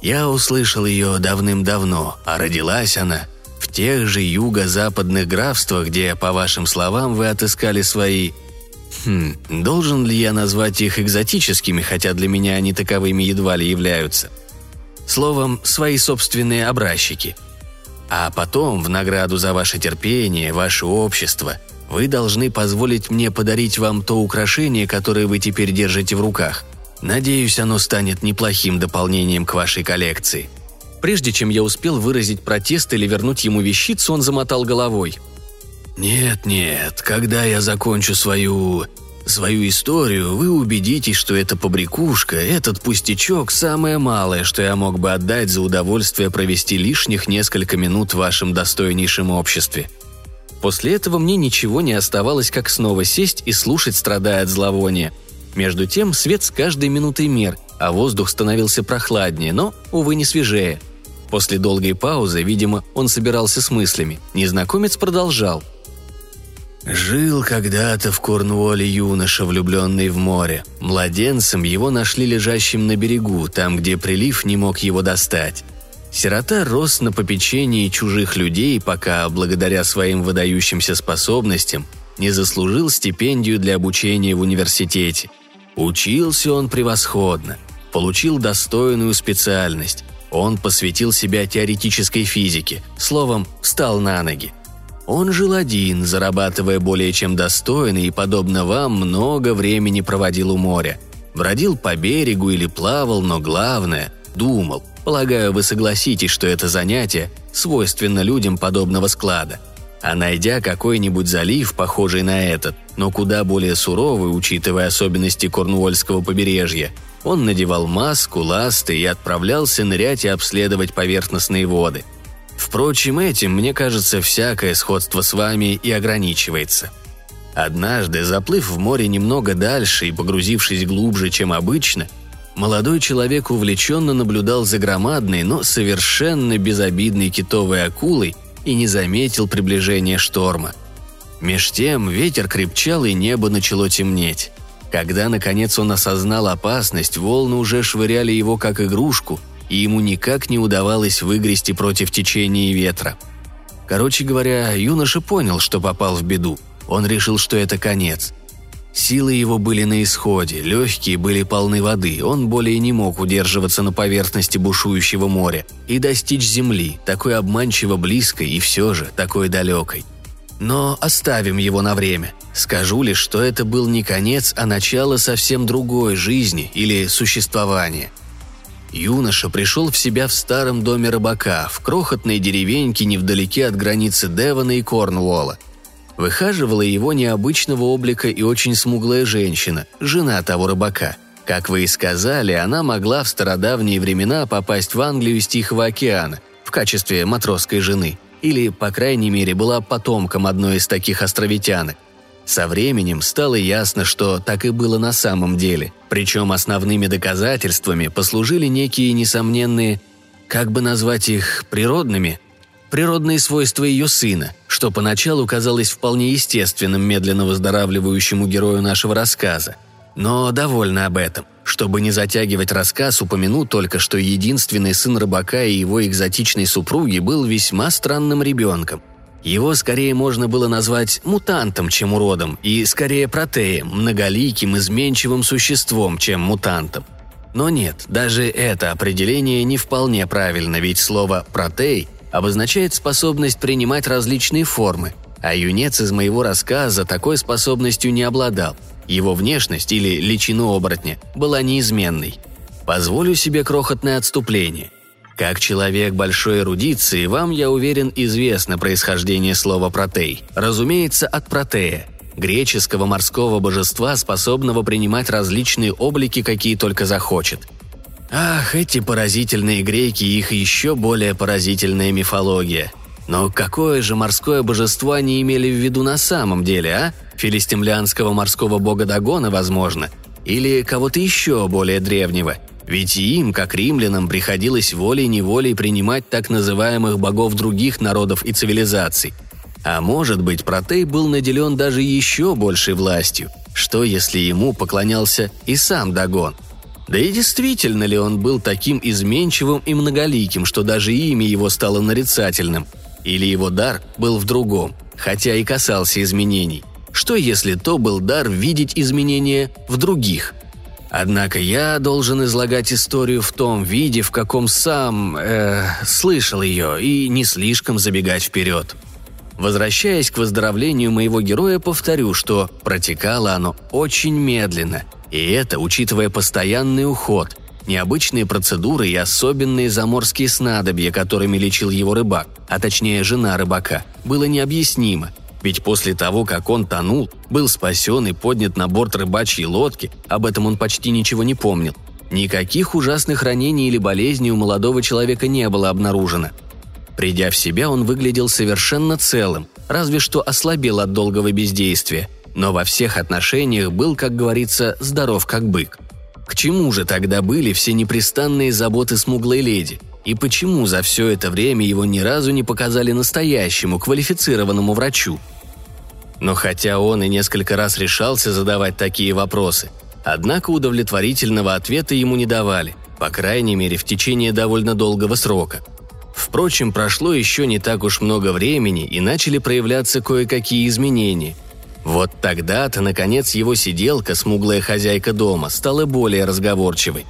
Я услышал ее давным-давно, а родилась она в тех же юго-западных графствах, где, по вашим словам, вы отыскали свои... Хм, должен ли я назвать их экзотическими, хотя для меня они таковыми едва ли являются? Словом, свои собственные образчики – а потом, в награду за ваше терпение, ваше общество, вы должны позволить мне подарить вам то украшение, которое вы теперь держите в руках. Надеюсь, оно станет неплохим дополнением к вашей коллекции». Прежде чем я успел выразить протест или вернуть ему вещицу, он замотал головой. «Нет-нет, когда я закончу свою свою историю, вы убедитесь, что эта побрякушка, этот пустячок – самое малое, что я мог бы отдать за удовольствие провести лишних несколько минут в вашем достойнейшем обществе. После этого мне ничего не оставалось, как снова сесть и слушать, страдая от зловония. Между тем свет с каждой минутой мер, а воздух становился прохладнее, но, увы, не свежее. После долгой паузы, видимо, он собирался с мыслями. Незнакомец продолжал – Жил когда-то в Корнуолле юноша, влюбленный в море. Младенцем его нашли лежащим на берегу, там, где прилив не мог его достать. Сирота рос на попечении чужих людей, пока, благодаря своим выдающимся способностям, не заслужил стипендию для обучения в университете. Учился он превосходно, получил достойную специальность. Он посвятил себя теоретической физике, словом, встал на ноги. Он жил один, зарабатывая более чем достойно и, подобно вам, много времени проводил у моря. Бродил по берегу или плавал, но главное – думал. Полагаю, вы согласитесь, что это занятие свойственно людям подобного склада. А найдя какой-нибудь залив, похожий на этот, но куда более суровый, учитывая особенности Корнуольского побережья, он надевал маску, ласты и отправлялся нырять и обследовать поверхностные воды. Впрочем, этим, мне кажется, всякое сходство с вами и ограничивается. Однажды, заплыв в море немного дальше и погрузившись глубже, чем обычно, молодой человек увлеченно наблюдал за громадной, но совершенно безобидной китовой акулой и не заметил приближения шторма. Меж тем ветер крепчал и небо начало темнеть. Когда, наконец, он осознал опасность, волны уже швыряли его как игрушку, и ему никак не удавалось выгрести против течения и ветра. Короче говоря, юноша понял, что попал в беду. Он решил, что это конец. Силы его были на исходе, легкие были полны воды, он более не мог удерживаться на поверхности бушующего моря и достичь земли, такой обманчиво близкой и все же такой далекой. Но оставим его на время. Скажу лишь, что это был не конец, а начало совсем другой жизни или существования. Юноша пришел в себя в старом доме рыбака, в крохотной деревеньке невдалеке от границы Девона и Корнуолла – Выхаживала его необычного облика и очень смуглая женщина, жена того рыбака. Как вы и сказали, она могла в стародавние времена попасть в Англию из Тихого океана в качестве матросской жены, или, по крайней мере, была потомком одной из таких островитянок. Со временем стало ясно, что так и было на самом деле, причем основными доказательствами послужили некие несомненные, как бы назвать их, природными – природные свойства ее сына, что поначалу казалось вполне естественным медленно выздоравливающему герою нашего рассказа. Но довольно об этом. Чтобы не затягивать рассказ, упомяну только, что единственный сын рыбака и его экзотичной супруги был весьма странным ребенком. Его скорее можно было назвать мутантом, чем уродом, и скорее протеем, многоликим, изменчивым существом, чем мутантом. Но нет, даже это определение не вполне правильно, ведь слово «протей» обозначает способность принимать различные формы, а юнец из моего рассказа такой способностью не обладал. Его внешность или личину оборотня была неизменной. Позволю себе крохотное отступление. Как человек большой эрудиции, вам, я уверен, известно происхождение слова «протей». Разумеется, от протея – греческого морского божества, способного принимать различные облики, какие только захочет – Ах, эти поразительные греки и их еще более поразительная мифология. Но какое же морское божество они имели в виду на самом деле, а? Филистимлянского морского бога Дагона, возможно? Или кого-то еще более древнего? Ведь им, как римлянам, приходилось волей-неволей принимать так называемых богов других народов и цивилизаций. А может быть, Протей был наделен даже еще большей властью. Что, если ему поклонялся и сам Дагон – да и действительно ли он был таким изменчивым и многоликим, что даже имя его стало нарицательным? Или его дар был в другом, хотя и касался изменений? Что если то был дар видеть изменения в других? Однако я должен излагать историю в том виде, в каком сам э, слышал ее, и не слишком забегать вперед. Возвращаясь к выздоровлению моего героя, повторю, что протекало оно очень медленно – и это учитывая постоянный уход, необычные процедуры и особенные заморские снадобья, которыми лечил его рыбак, а точнее жена рыбака, было необъяснимо. Ведь после того, как он тонул, был спасен и поднят на борт рыбачьей лодки, об этом он почти ничего не помнил. Никаких ужасных ранений или болезней у молодого человека не было обнаружено. Придя в себя, он выглядел совершенно целым, разве что ослабел от долгого бездействия – но во всех отношениях был, как говорится, здоров как бык. К чему же тогда были все непрестанные заботы смуглой леди? И почему за все это время его ни разу не показали настоящему, квалифицированному врачу? Но хотя он и несколько раз решался задавать такие вопросы, однако удовлетворительного ответа ему не давали, по крайней мере в течение довольно долгого срока. Впрочем, прошло еще не так уж много времени и начали проявляться кое-какие изменения – вот тогда-то, наконец, его сиделка, смуглая хозяйка дома, стала более разговорчивой.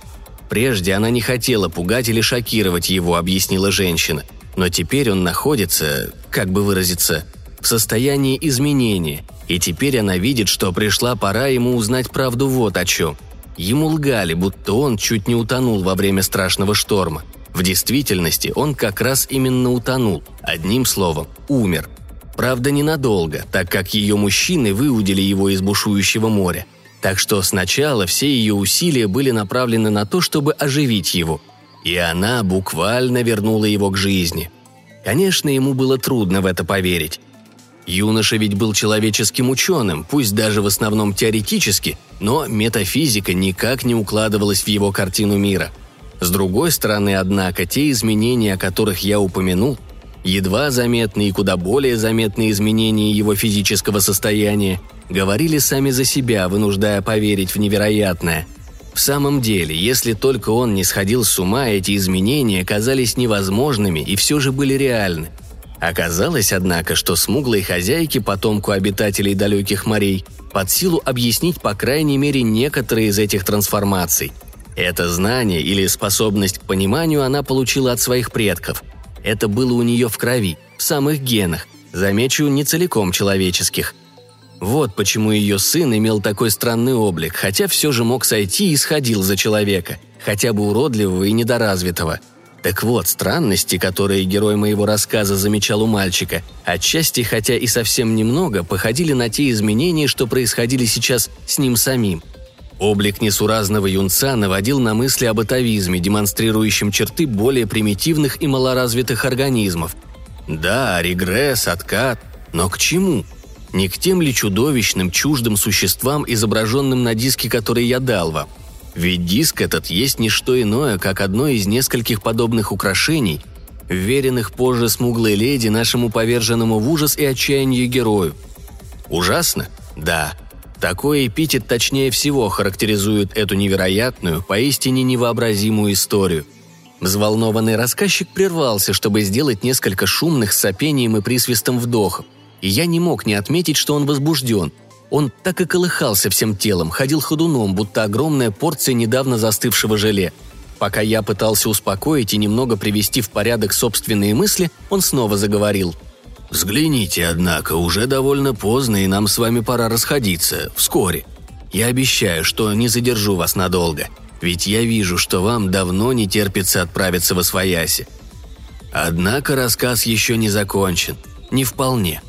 Прежде она не хотела пугать или шокировать его, объяснила женщина. Но теперь он находится, как бы выразиться, в состоянии изменения, и теперь она видит, что пришла пора ему узнать правду вот о чем. Ему лгали, будто он чуть не утонул во время страшного шторма. В действительности он как раз именно утонул, одним словом, умер. Правда, ненадолго, так как ее мужчины выудили его из бушующего моря. Так что сначала все ее усилия были направлены на то, чтобы оживить его. И она буквально вернула его к жизни. Конечно, ему было трудно в это поверить. Юноша ведь был человеческим ученым, пусть даже в основном теоретически, но метафизика никак не укладывалась в его картину мира – с другой стороны, однако, те изменения, о которых я упомянул, едва заметные и куда более заметные изменения его физического состояния, говорили сами за себя, вынуждая поверить в невероятное. В самом деле, если только он не сходил с ума, эти изменения казались невозможными и все же были реальны. Оказалось, однако, что смуглой хозяйке, потомку обитателей далеких морей, под силу объяснить по крайней мере некоторые из этих трансформаций – это знание или способность к пониманию она получила от своих предков. Это было у нее в крови, в самых генах, замечу, не целиком человеческих. Вот почему ее сын имел такой странный облик, хотя все же мог сойти и сходил за человека, хотя бы уродливого и недоразвитого. Так вот, странности, которые герой моего рассказа замечал у мальчика, отчасти, хотя и совсем немного, походили на те изменения, что происходили сейчас с ним самим – Облик несуразного юнца наводил на мысли об атовизме, демонстрирующем черты более примитивных и малоразвитых организмов. Да, регресс, откат, но к чему? Не к тем ли чудовищным, чуждым существам, изображенным на диске, который я дал вам? Ведь диск этот есть не что иное, как одно из нескольких подобных украшений, веренных позже смуглой леди нашему поверженному в ужас и отчаяние герою. Ужасно? Да. Такой эпитет точнее всего характеризует эту невероятную, поистине невообразимую историю. Взволнованный рассказчик прервался, чтобы сделать несколько шумных с сопением и присвистом вдохов. И я не мог не отметить, что он возбужден. Он так и колыхался всем телом, ходил ходуном, будто огромная порция недавно застывшего желе. Пока я пытался успокоить и немного привести в порядок собственные мысли, он снова заговорил – «Взгляните, однако, уже довольно поздно, и нам с вами пора расходиться. Вскоре. Я обещаю, что не задержу вас надолго, ведь я вижу, что вам давно не терпится отправиться во свояси. Однако рассказ еще не закончен. Не вполне.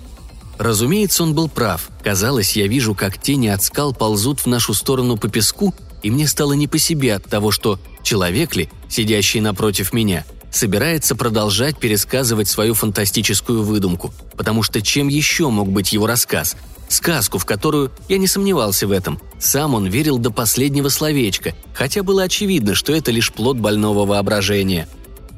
Разумеется, он был прав. Казалось, я вижу, как тени от скал ползут в нашу сторону по песку, и мне стало не по себе от того, что человек ли, сидящий напротив меня – собирается продолжать пересказывать свою фантастическую выдумку, потому что чем еще мог быть его рассказ? Сказку, в которую, я не сомневался в этом, сам он верил до последнего словечка, хотя было очевидно, что это лишь плод больного воображения.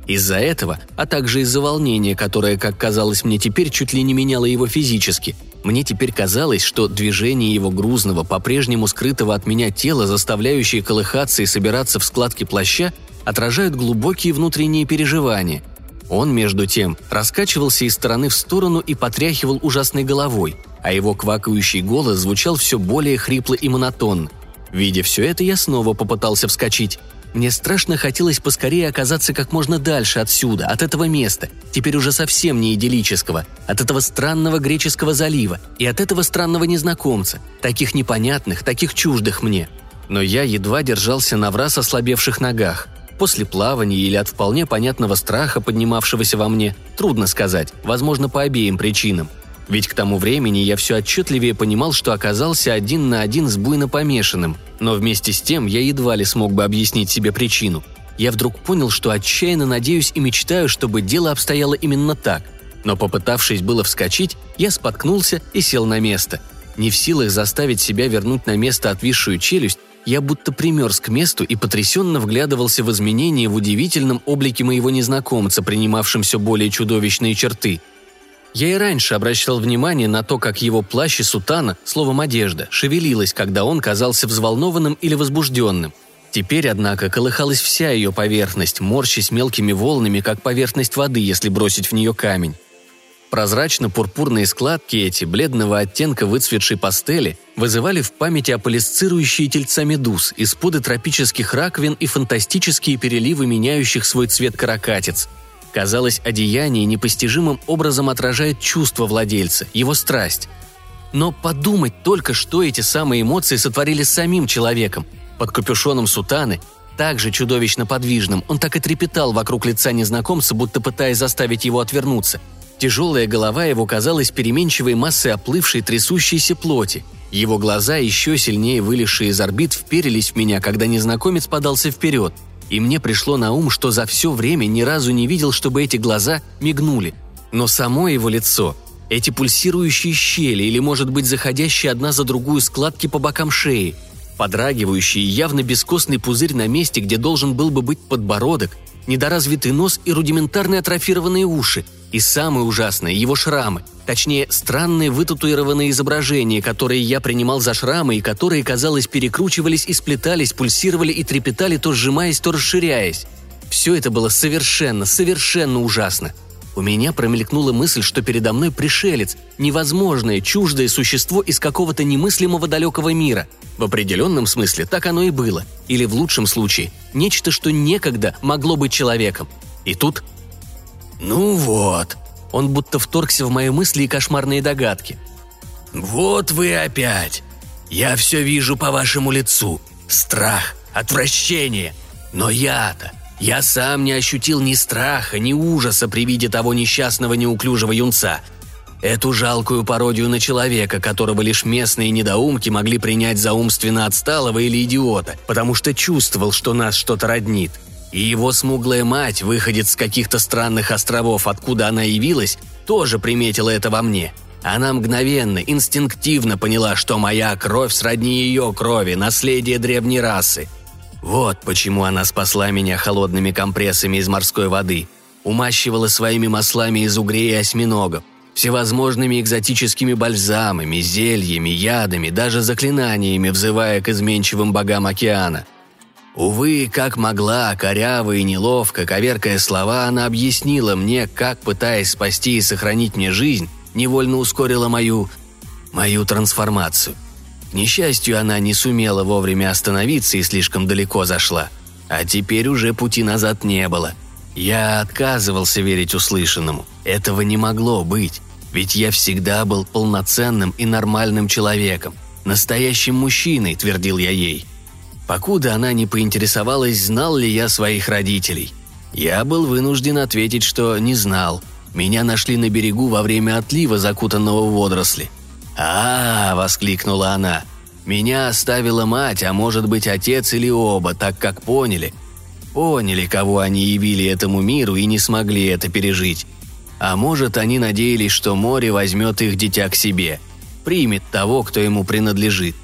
Из-за этого, а также из-за волнения, которое, как казалось мне теперь, чуть ли не меняло его физически, мне теперь казалось, что движение его грузного, по-прежнему скрытого от меня тела, заставляющее колыхаться и собираться в складке плаща, отражают глубокие внутренние переживания. Он, между тем, раскачивался из стороны в сторону и потряхивал ужасной головой, а его квакающий голос звучал все более хрипло и монотонно. Видя все это, я снова попытался вскочить. Мне страшно хотелось поскорее оказаться как можно дальше отсюда, от этого места, теперь уже совсем не идиллического, от этого странного греческого залива и от этого странного незнакомца, таких непонятных, таких чуждых мне. Но я едва держался на враз ослабевших ногах – После плавания или от вполне понятного страха, поднимавшегося во мне, трудно сказать, возможно, по обеим причинам. Ведь к тому времени я все отчетливее понимал, что оказался один на один с буйно помешанным, но вместе с тем я едва ли смог бы объяснить себе причину. Я вдруг понял, что отчаянно надеюсь и мечтаю, чтобы дело обстояло именно так. Но попытавшись было вскочить, я споткнулся и сел на место. Не в силах заставить себя вернуть на место отвисшую челюсть, я будто примерз к месту и потрясенно вглядывался в изменения в удивительном облике моего незнакомца, принимавшем все более чудовищные черты. Я и раньше обращал внимание на то, как его плащ и сутана, словом одежда, шевелилась, когда он казался взволнованным или возбужденным. Теперь, однако, колыхалась вся ее поверхность, морщась мелкими волнами, как поверхность воды, если бросить в нее камень. Прозрачно-пурпурные складки эти, бледного оттенка выцветшей пастели, вызывали в памяти аполисцирующие тельца медуз, исподы тропических раковин и фантастические переливы меняющих свой цвет каракатиц. Казалось, одеяние непостижимым образом отражает чувство владельца, его страсть. Но подумать только, что эти самые эмоции сотворили с самим человеком. Под капюшоном сутаны также чудовищно подвижным. Он так и трепетал вокруг лица незнакомца, будто пытаясь заставить его отвернуться. Тяжелая голова его казалась переменчивой массой оплывшей трясущейся плоти. Его глаза, еще сильнее вылезшие из орбит, вперились в меня, когда незнакомец подался вперед. И мне пришло на ум, что за все время ни разу не видел, чтобы эти глаза мигнули. Но само его лицо, эти пульсирующие щели или, может быть, заходящие одна за другую складки по бокам шеи, подрагивающий явно бескостный пузырь на месте, где должен был бы быть подбородок, недоразвитый нос и рудиментарные атрофированные уши – и самое ужасное – его шрамы. Точнее, странные вытатуированные изображения, которые я принимал за шрамы и которые, казалось, перекручивались и сплетались, пульсировали и трепетали, то сжимаясь, то расширяясь. Все это было совершенно, совершенно ужасно. У меня промелькнула мысль, что передо мной пришелец, невозможное, чуждое существо из какого-то немыслимого далекого мира. В определенном смысле так оно и было. Или в лучшем случае, нечто, что некогда могло быть человеком. И тут «Ну вот». Он будто вторгся в мои мысли и кошмарные догадки. «Вот вы опять. Я все вижу по вашему лицу. Страх, отвращение. Но я-то, я сам не ощутил ни страха, ни ужаса при виде того несчастного неуклюжего юнца. Эту жалкую пародию на человека, которого лишь местные недоумки могли принять за умственно отсталого или идиота, потому что чувствовал, что нас что-то роднит – и его смуглая мать, выходит с каких-то странных островов, откуда она явилась, тоже приметила это во мне. Она мгновенно, инстинктивно поняла, что моя кровь сродни ее крови, наследие древней расы. Вот почему она спасла меня холодными компрессами из морской воды, умащивала своими маслами из угрей и осьминогов, всевозможными экзотическими бальзамами, зельями, ядами, даже заклинаниями, взывая к изменчивым богам океана – Увы, как могла, коряво и неловко, коверкая слова, она объяснила мне, как, пытаясь спасти и сохранить мне жизнь, невольно ускорила мою... мою трансформацию. К несчастью, она не сумела вовремя остановиться и слишком далеко зашла. А теперь уже пути назад не было. Я отказывался верить услышанному. Этого не могло быть. Ведь я всегда был полноценным и нормальным человеком. Настоящим мужчиной, твердил я ей покуда она не поинтересовалась, знал ли я своих родителей. Я был вынужден ответить, что не знал. Меня нашли на берегу во время отлива, закутанного в водоросли. «А, -а, -а воскликнула она. «Меня оставила мать, а может быть отец или оба, так как поняли. Поняли, кого они явили этому миру и не смогли это пережить. А может, они надеялись, что море возьмет их дитя к себе, примет того, кто ему принадлежит.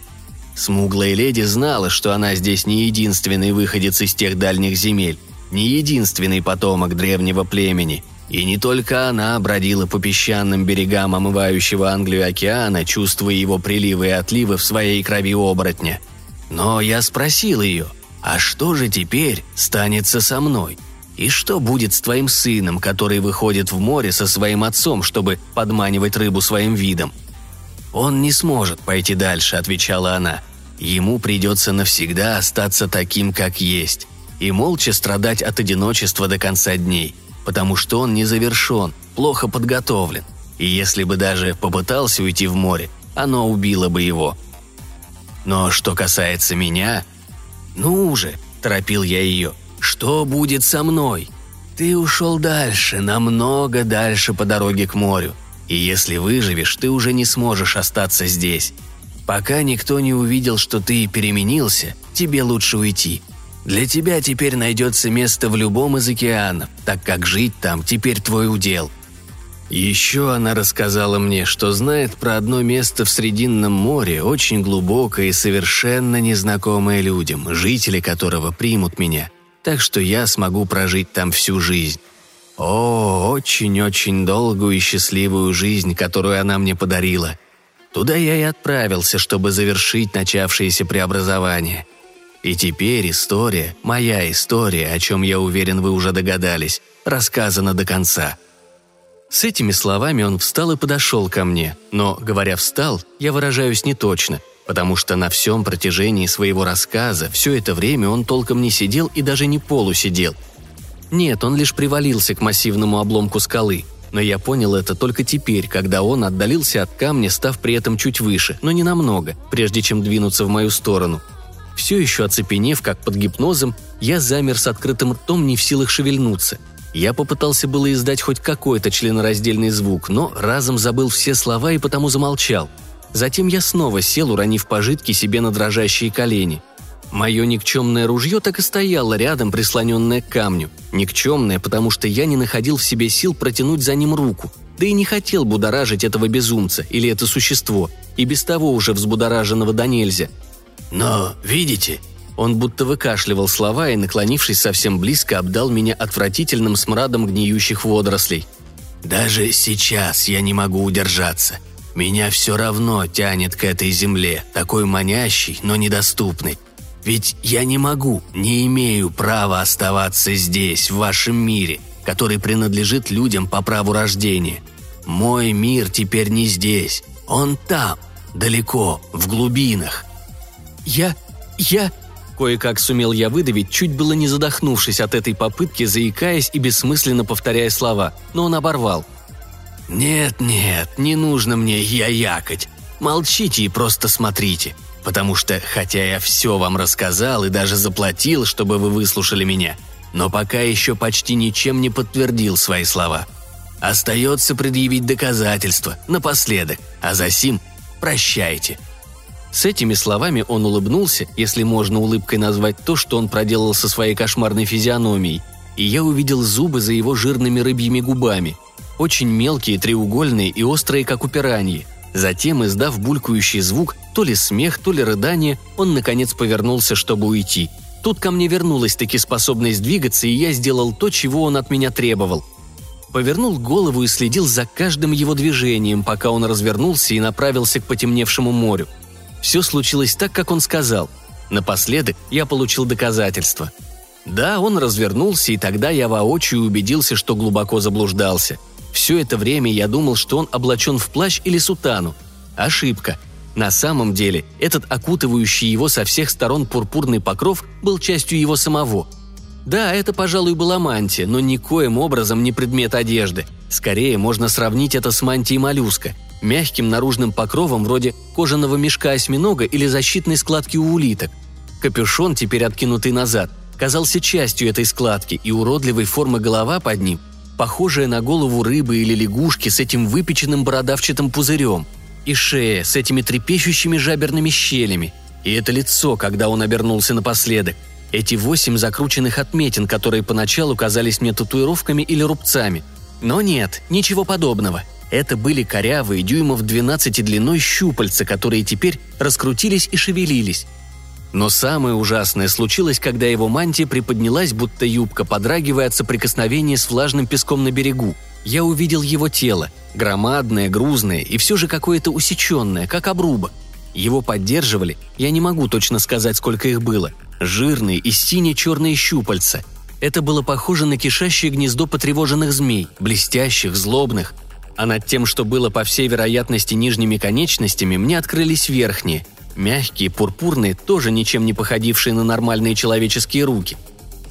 Смуглая леди знала, что она здесь не единственный выходец из тех дальних земель, не единственный потомок древнего племени. И не только она бродила по песчаным берегам омывающего Англию океана, чувствуя его приливы и отливы в своей крови оборотня. Но я спросил ее, а что же теперь станется со мной? И что будет с твоим сыном, который выходит в море со своим отцом, чтобы подманивать рыбу своим видом – «Он не сможет пойти дальше», — отвечала она. «Ему придется навсегда остаться таким, как есть, и молча страдать от одиночества до конца дней, потому что он не завершен, плохо подготовлен, и если бы даже попытался уйти в море, оно убило бы его. Но что касается меня... Ну уже, торопил я ее, что будет со мной? Ты ушел дальше, намного дальше по дороге к морю. И если выживешь, ты уже не сможешь остаться здесь. Пока никто не увидел, что ты переменился, тебе лучше уйти. Для тебя теперь найдется место в любом из океанов, так как жить там теперь твой удел. Еще она рассказала мне, что знает про одно место в Срединном море, очень глубокое и совершенно незнакомое людям, жители которого примут меня, так что я смогу прожить там всю жизнь. О, очень-очень долгую и счастливую жизнь, которую она мне подарила. Туда я и отправился, чтобы завершить начавшееся преобразование. И теперь история, моя история, о чем я уверен вы уже догадались, рассказана до конца. С этими словами он встал и подошел ко мне, но, говоря «встал», я выражаюсь не точно, потому что на всем протяжении своего рассказа все это время он толком не сидел и даже не полусидел – нет, он лишь привалился к массивному обломку скалы. Но я понял это только теперь, когда он отдалился от камня, став при этом чуть выше, но не намного, прежде чем двинуться в мою сторону. Все еще оцепенев, как под гипнозом, я замер с открытым ртом, не в силах шевельнуться. Я попытался было издать хоть какой-то членораздельный звук, но разом забыл все слова и потому замолчал. Затем я снова сел, уронив пожитки себе на дрожащие колени. Мое никчемное ружье так и стояло рядом, прислоненное к камню. Никчемное, потому что я не находил в себе сил протянуть за ним руку, да и не хотел будоражить этого безумца или это существо, и без того уже взбудораженного до нельзя. «Но, видите, он будто выкашливал слова и, наклонившись совсем близко, обдал меня отвратительным смрадом гниющих водорослей. «Даже сейчас я не могу удержаться. Меня все равно тянет к этой земле, такой манящей, но недоступной. Ведь я не могу, не имею права оставаться здесь, в вашем мире, который принадлежит людям по праву рождения. Мой мир теперь не здесь, он там, далеко, в глубинах». «Я... я...» Кое-как сумел я выдавить, чуть было не задохнувшись от этой попытки, заикаясь и бессмысленно повторяя слова, но он оборвал. «Нет-нет, не нужно мне я-якать. Молчите и просто смотрите. Потому что, хотя я все вам рассказал и даже заплатил, чтобы вы выслушали меня, но пока еще почти ничем не подтвердил свои слова. Остается предъявить доказательства, напоследок, а за сим прощайте. С этими словами он улыбнулся, если можно улыбкой назвать то, что он проделал со своей кошмарной физиономией, и я увидел зубы за его жирными рыбьими губами. Очень мелкие, треугольные и острые, как у пираньи. Затем, издав булькающий звук, то ли смех, то ли рыдание, он наконец повернулся, чтобы уйти. Тут ко мне вернулась таки способность двигаться, и я сделал то, чего он от меня требовал. Повернул голову и следил за каждым его движением, пока он развернулся и направился к потемневшему морю – все случилось так, как он сказал. Напоследок я получил доказательства. Да, он развернулся, и тогда я воочию убедился, что глубоко заблуждался. Все это время я думал, что он облачен в плащ или сутану. Ошибка. На самом деле, этот окутывающий его со всех сторон пурпурный покров был частью его самого. Да, это, пожалуй, была мантия, но никоим образом не предмет одежды. Скорее, можно сравнить это с мантией моллюска мягким наружным покровом вроде кожаного мешка осьминога или защитной складки у улиток. Капюшон, теперь откинутый назад, казался частью этой складки, и уродливой формы голова под ним, похожая на голову рыбы или лягушки с этим выпеченным бородавчатым пузырем, и шея с этими трепещущими жаберными щелями, и это лицо, когда он обернулся напоследок, эти восемь закрученных отметин, которые поначалу казались мне татуировками или рубцами. Но нет, ничего подобного – это были корявые дюймов 12 длиной щупальца, которые теперь раскрутились и шевелились. Но самое ужасное случилось, когда его мантия приподнялась, будто юбка, подрагивая от соприкосновения с влажным песком на берегу. Я увидел его тело, громадное, грузное и все же какое-то усеченное, как обруба. Его поддерживали, я не могу точно сказать, сколько их было, жирные и сине-черные щупальца. Это было похоже на кишащее гнездо потревоженных змей, блестящих, злобных – а над тем, что было по всей вероятности нижними конечностями, мне открылись верхние, мягкие, пурпурные, тоже ничем не походившие на нормальные человеческие руки.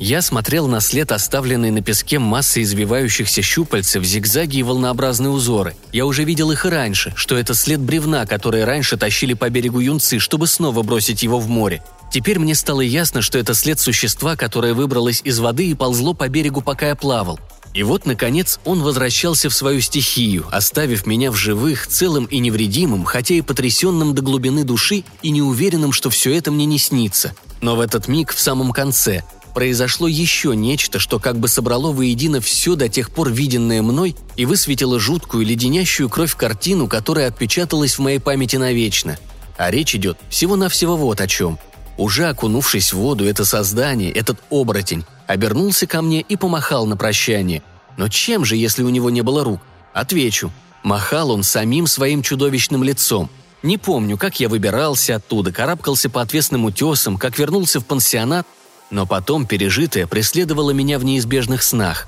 Я смотрел на след, оставленный на песке массы извивающихся щупальцев, зигзаги и волнообразные узоры. Я уже видел их и раньше, что это след бревна, который раньше тащили по берегу юнцы, чтобы снова бросить его в море. Теперь мне стало ясно, что это след существа, которое выбралось из воды и ползло по берегу, пока я плавал. И вот, наконец, он возвращался в свою стихию, оставив меня в живых, целым и невредимым, хотя и потрясенным до глубины души и неуверенным, что все это мне не снится. Но в этот миг, в самом конце, произошло еще нечто, что как бы собрало воедино все до тех пор виденное мной и высветило жуткую леденящую кровь картину, которая отпечаталась в моей памяти навечно. А речь идет всего-навсего вот о чем. Уже окунувшись в воду, это создание, этот оборотень, обернулся ко мне и помахал на прощание. Но чем же, если у него не было рук? Отвечу. Махал он самим своим чудовищным лицом. Не помню, как я выбирался оттуда, карабкался по отвесным утесам, как вернулся в пансионат, но потом пережитое преследовало меня в неизбежных снах.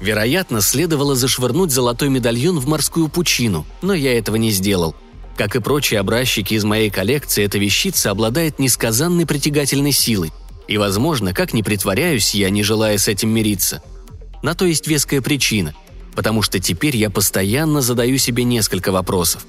Вероятно, следовало зашвырнуть золотой медальон в морскую пучину, но я этого не сделал. Как и прочие образчики из моей коллекции, эта вещица обладает несказанной притягательной силой – и, возможно, как ни притворяюсь я, не желая с этим мириться. На то есть веская причина, потому что теперь я постоянно задаю себе несколько вопросов.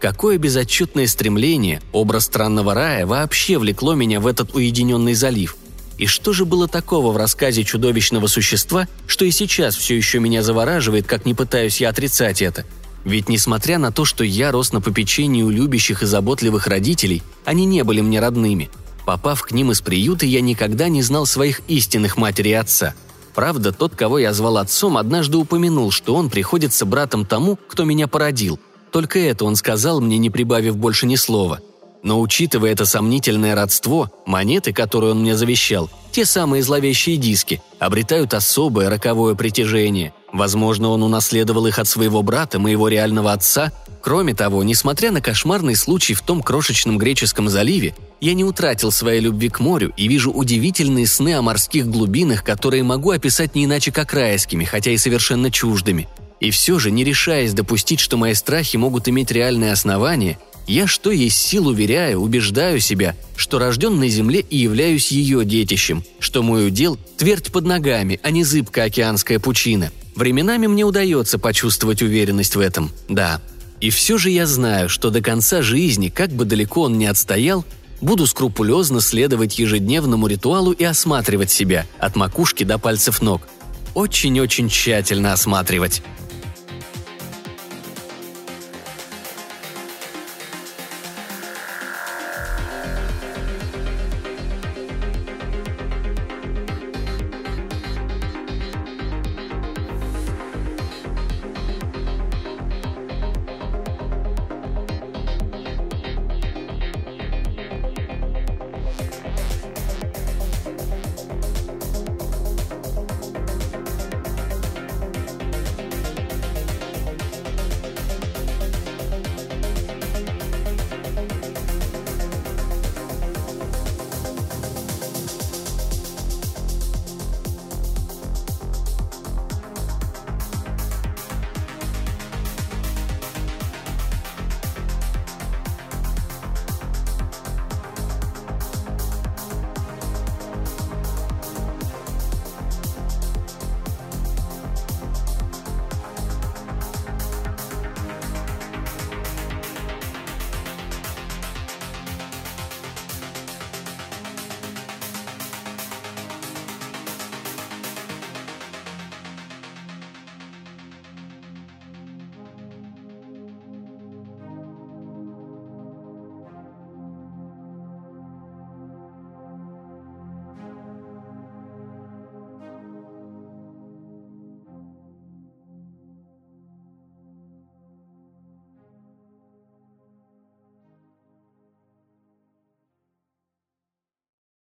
какое безотчетное стремление, образ странного рая вообще влекло меня в этот уединенный залив. И что же было такого в рассказе чудовищного существа, что и сейчас все еще меня завораживает, как не пытаюсь я отрицать это? Ведь несмотря на то, что я рос на попечении у любящих и заботливых родителей, они не были мне родными. Попав к ним из приюта, я никогда не знал своих истинных матери и отца – Правда, тот, кого я звал отцом, однажды упомянул, что он приходится братом тому, кто меня породил. Только это он сказал мне, не прибавив больше ни слова. Но учитывая это сомнительное родство, монеты, которые он мне завещал, те самые зловещие диски, обретают особое роковое притяжение. Возможно, он унаследовал их от своего брата, моего реального отца. Кроме того, несмотря на кошмарный случай в том крошечном греческом заливе, я не утратил своей любви к морю и вижу удивительные сны о морских глубинах, которые могу описать не иначе как райскими, хотя и совершенно чуждыми. И все же, не решаясь допустить, что мои страхи могут иметь реальное основание, я что есть сил уверяю, убеждаю себя, что рожден на земле и являюсь ее детищем, что мой удел – твердь под ногами, а не зыбкая океанская пучина. Временами мне удается почувствовать уверенность в этом, да. И все же я знаю, что до конца жизни, как бы далеко он ни отстоял, Буду скрупулезно следовать ежедневному ритуалу и осматривать себя от макушки до пальцев ног. Очень-очень тщательно осматривать.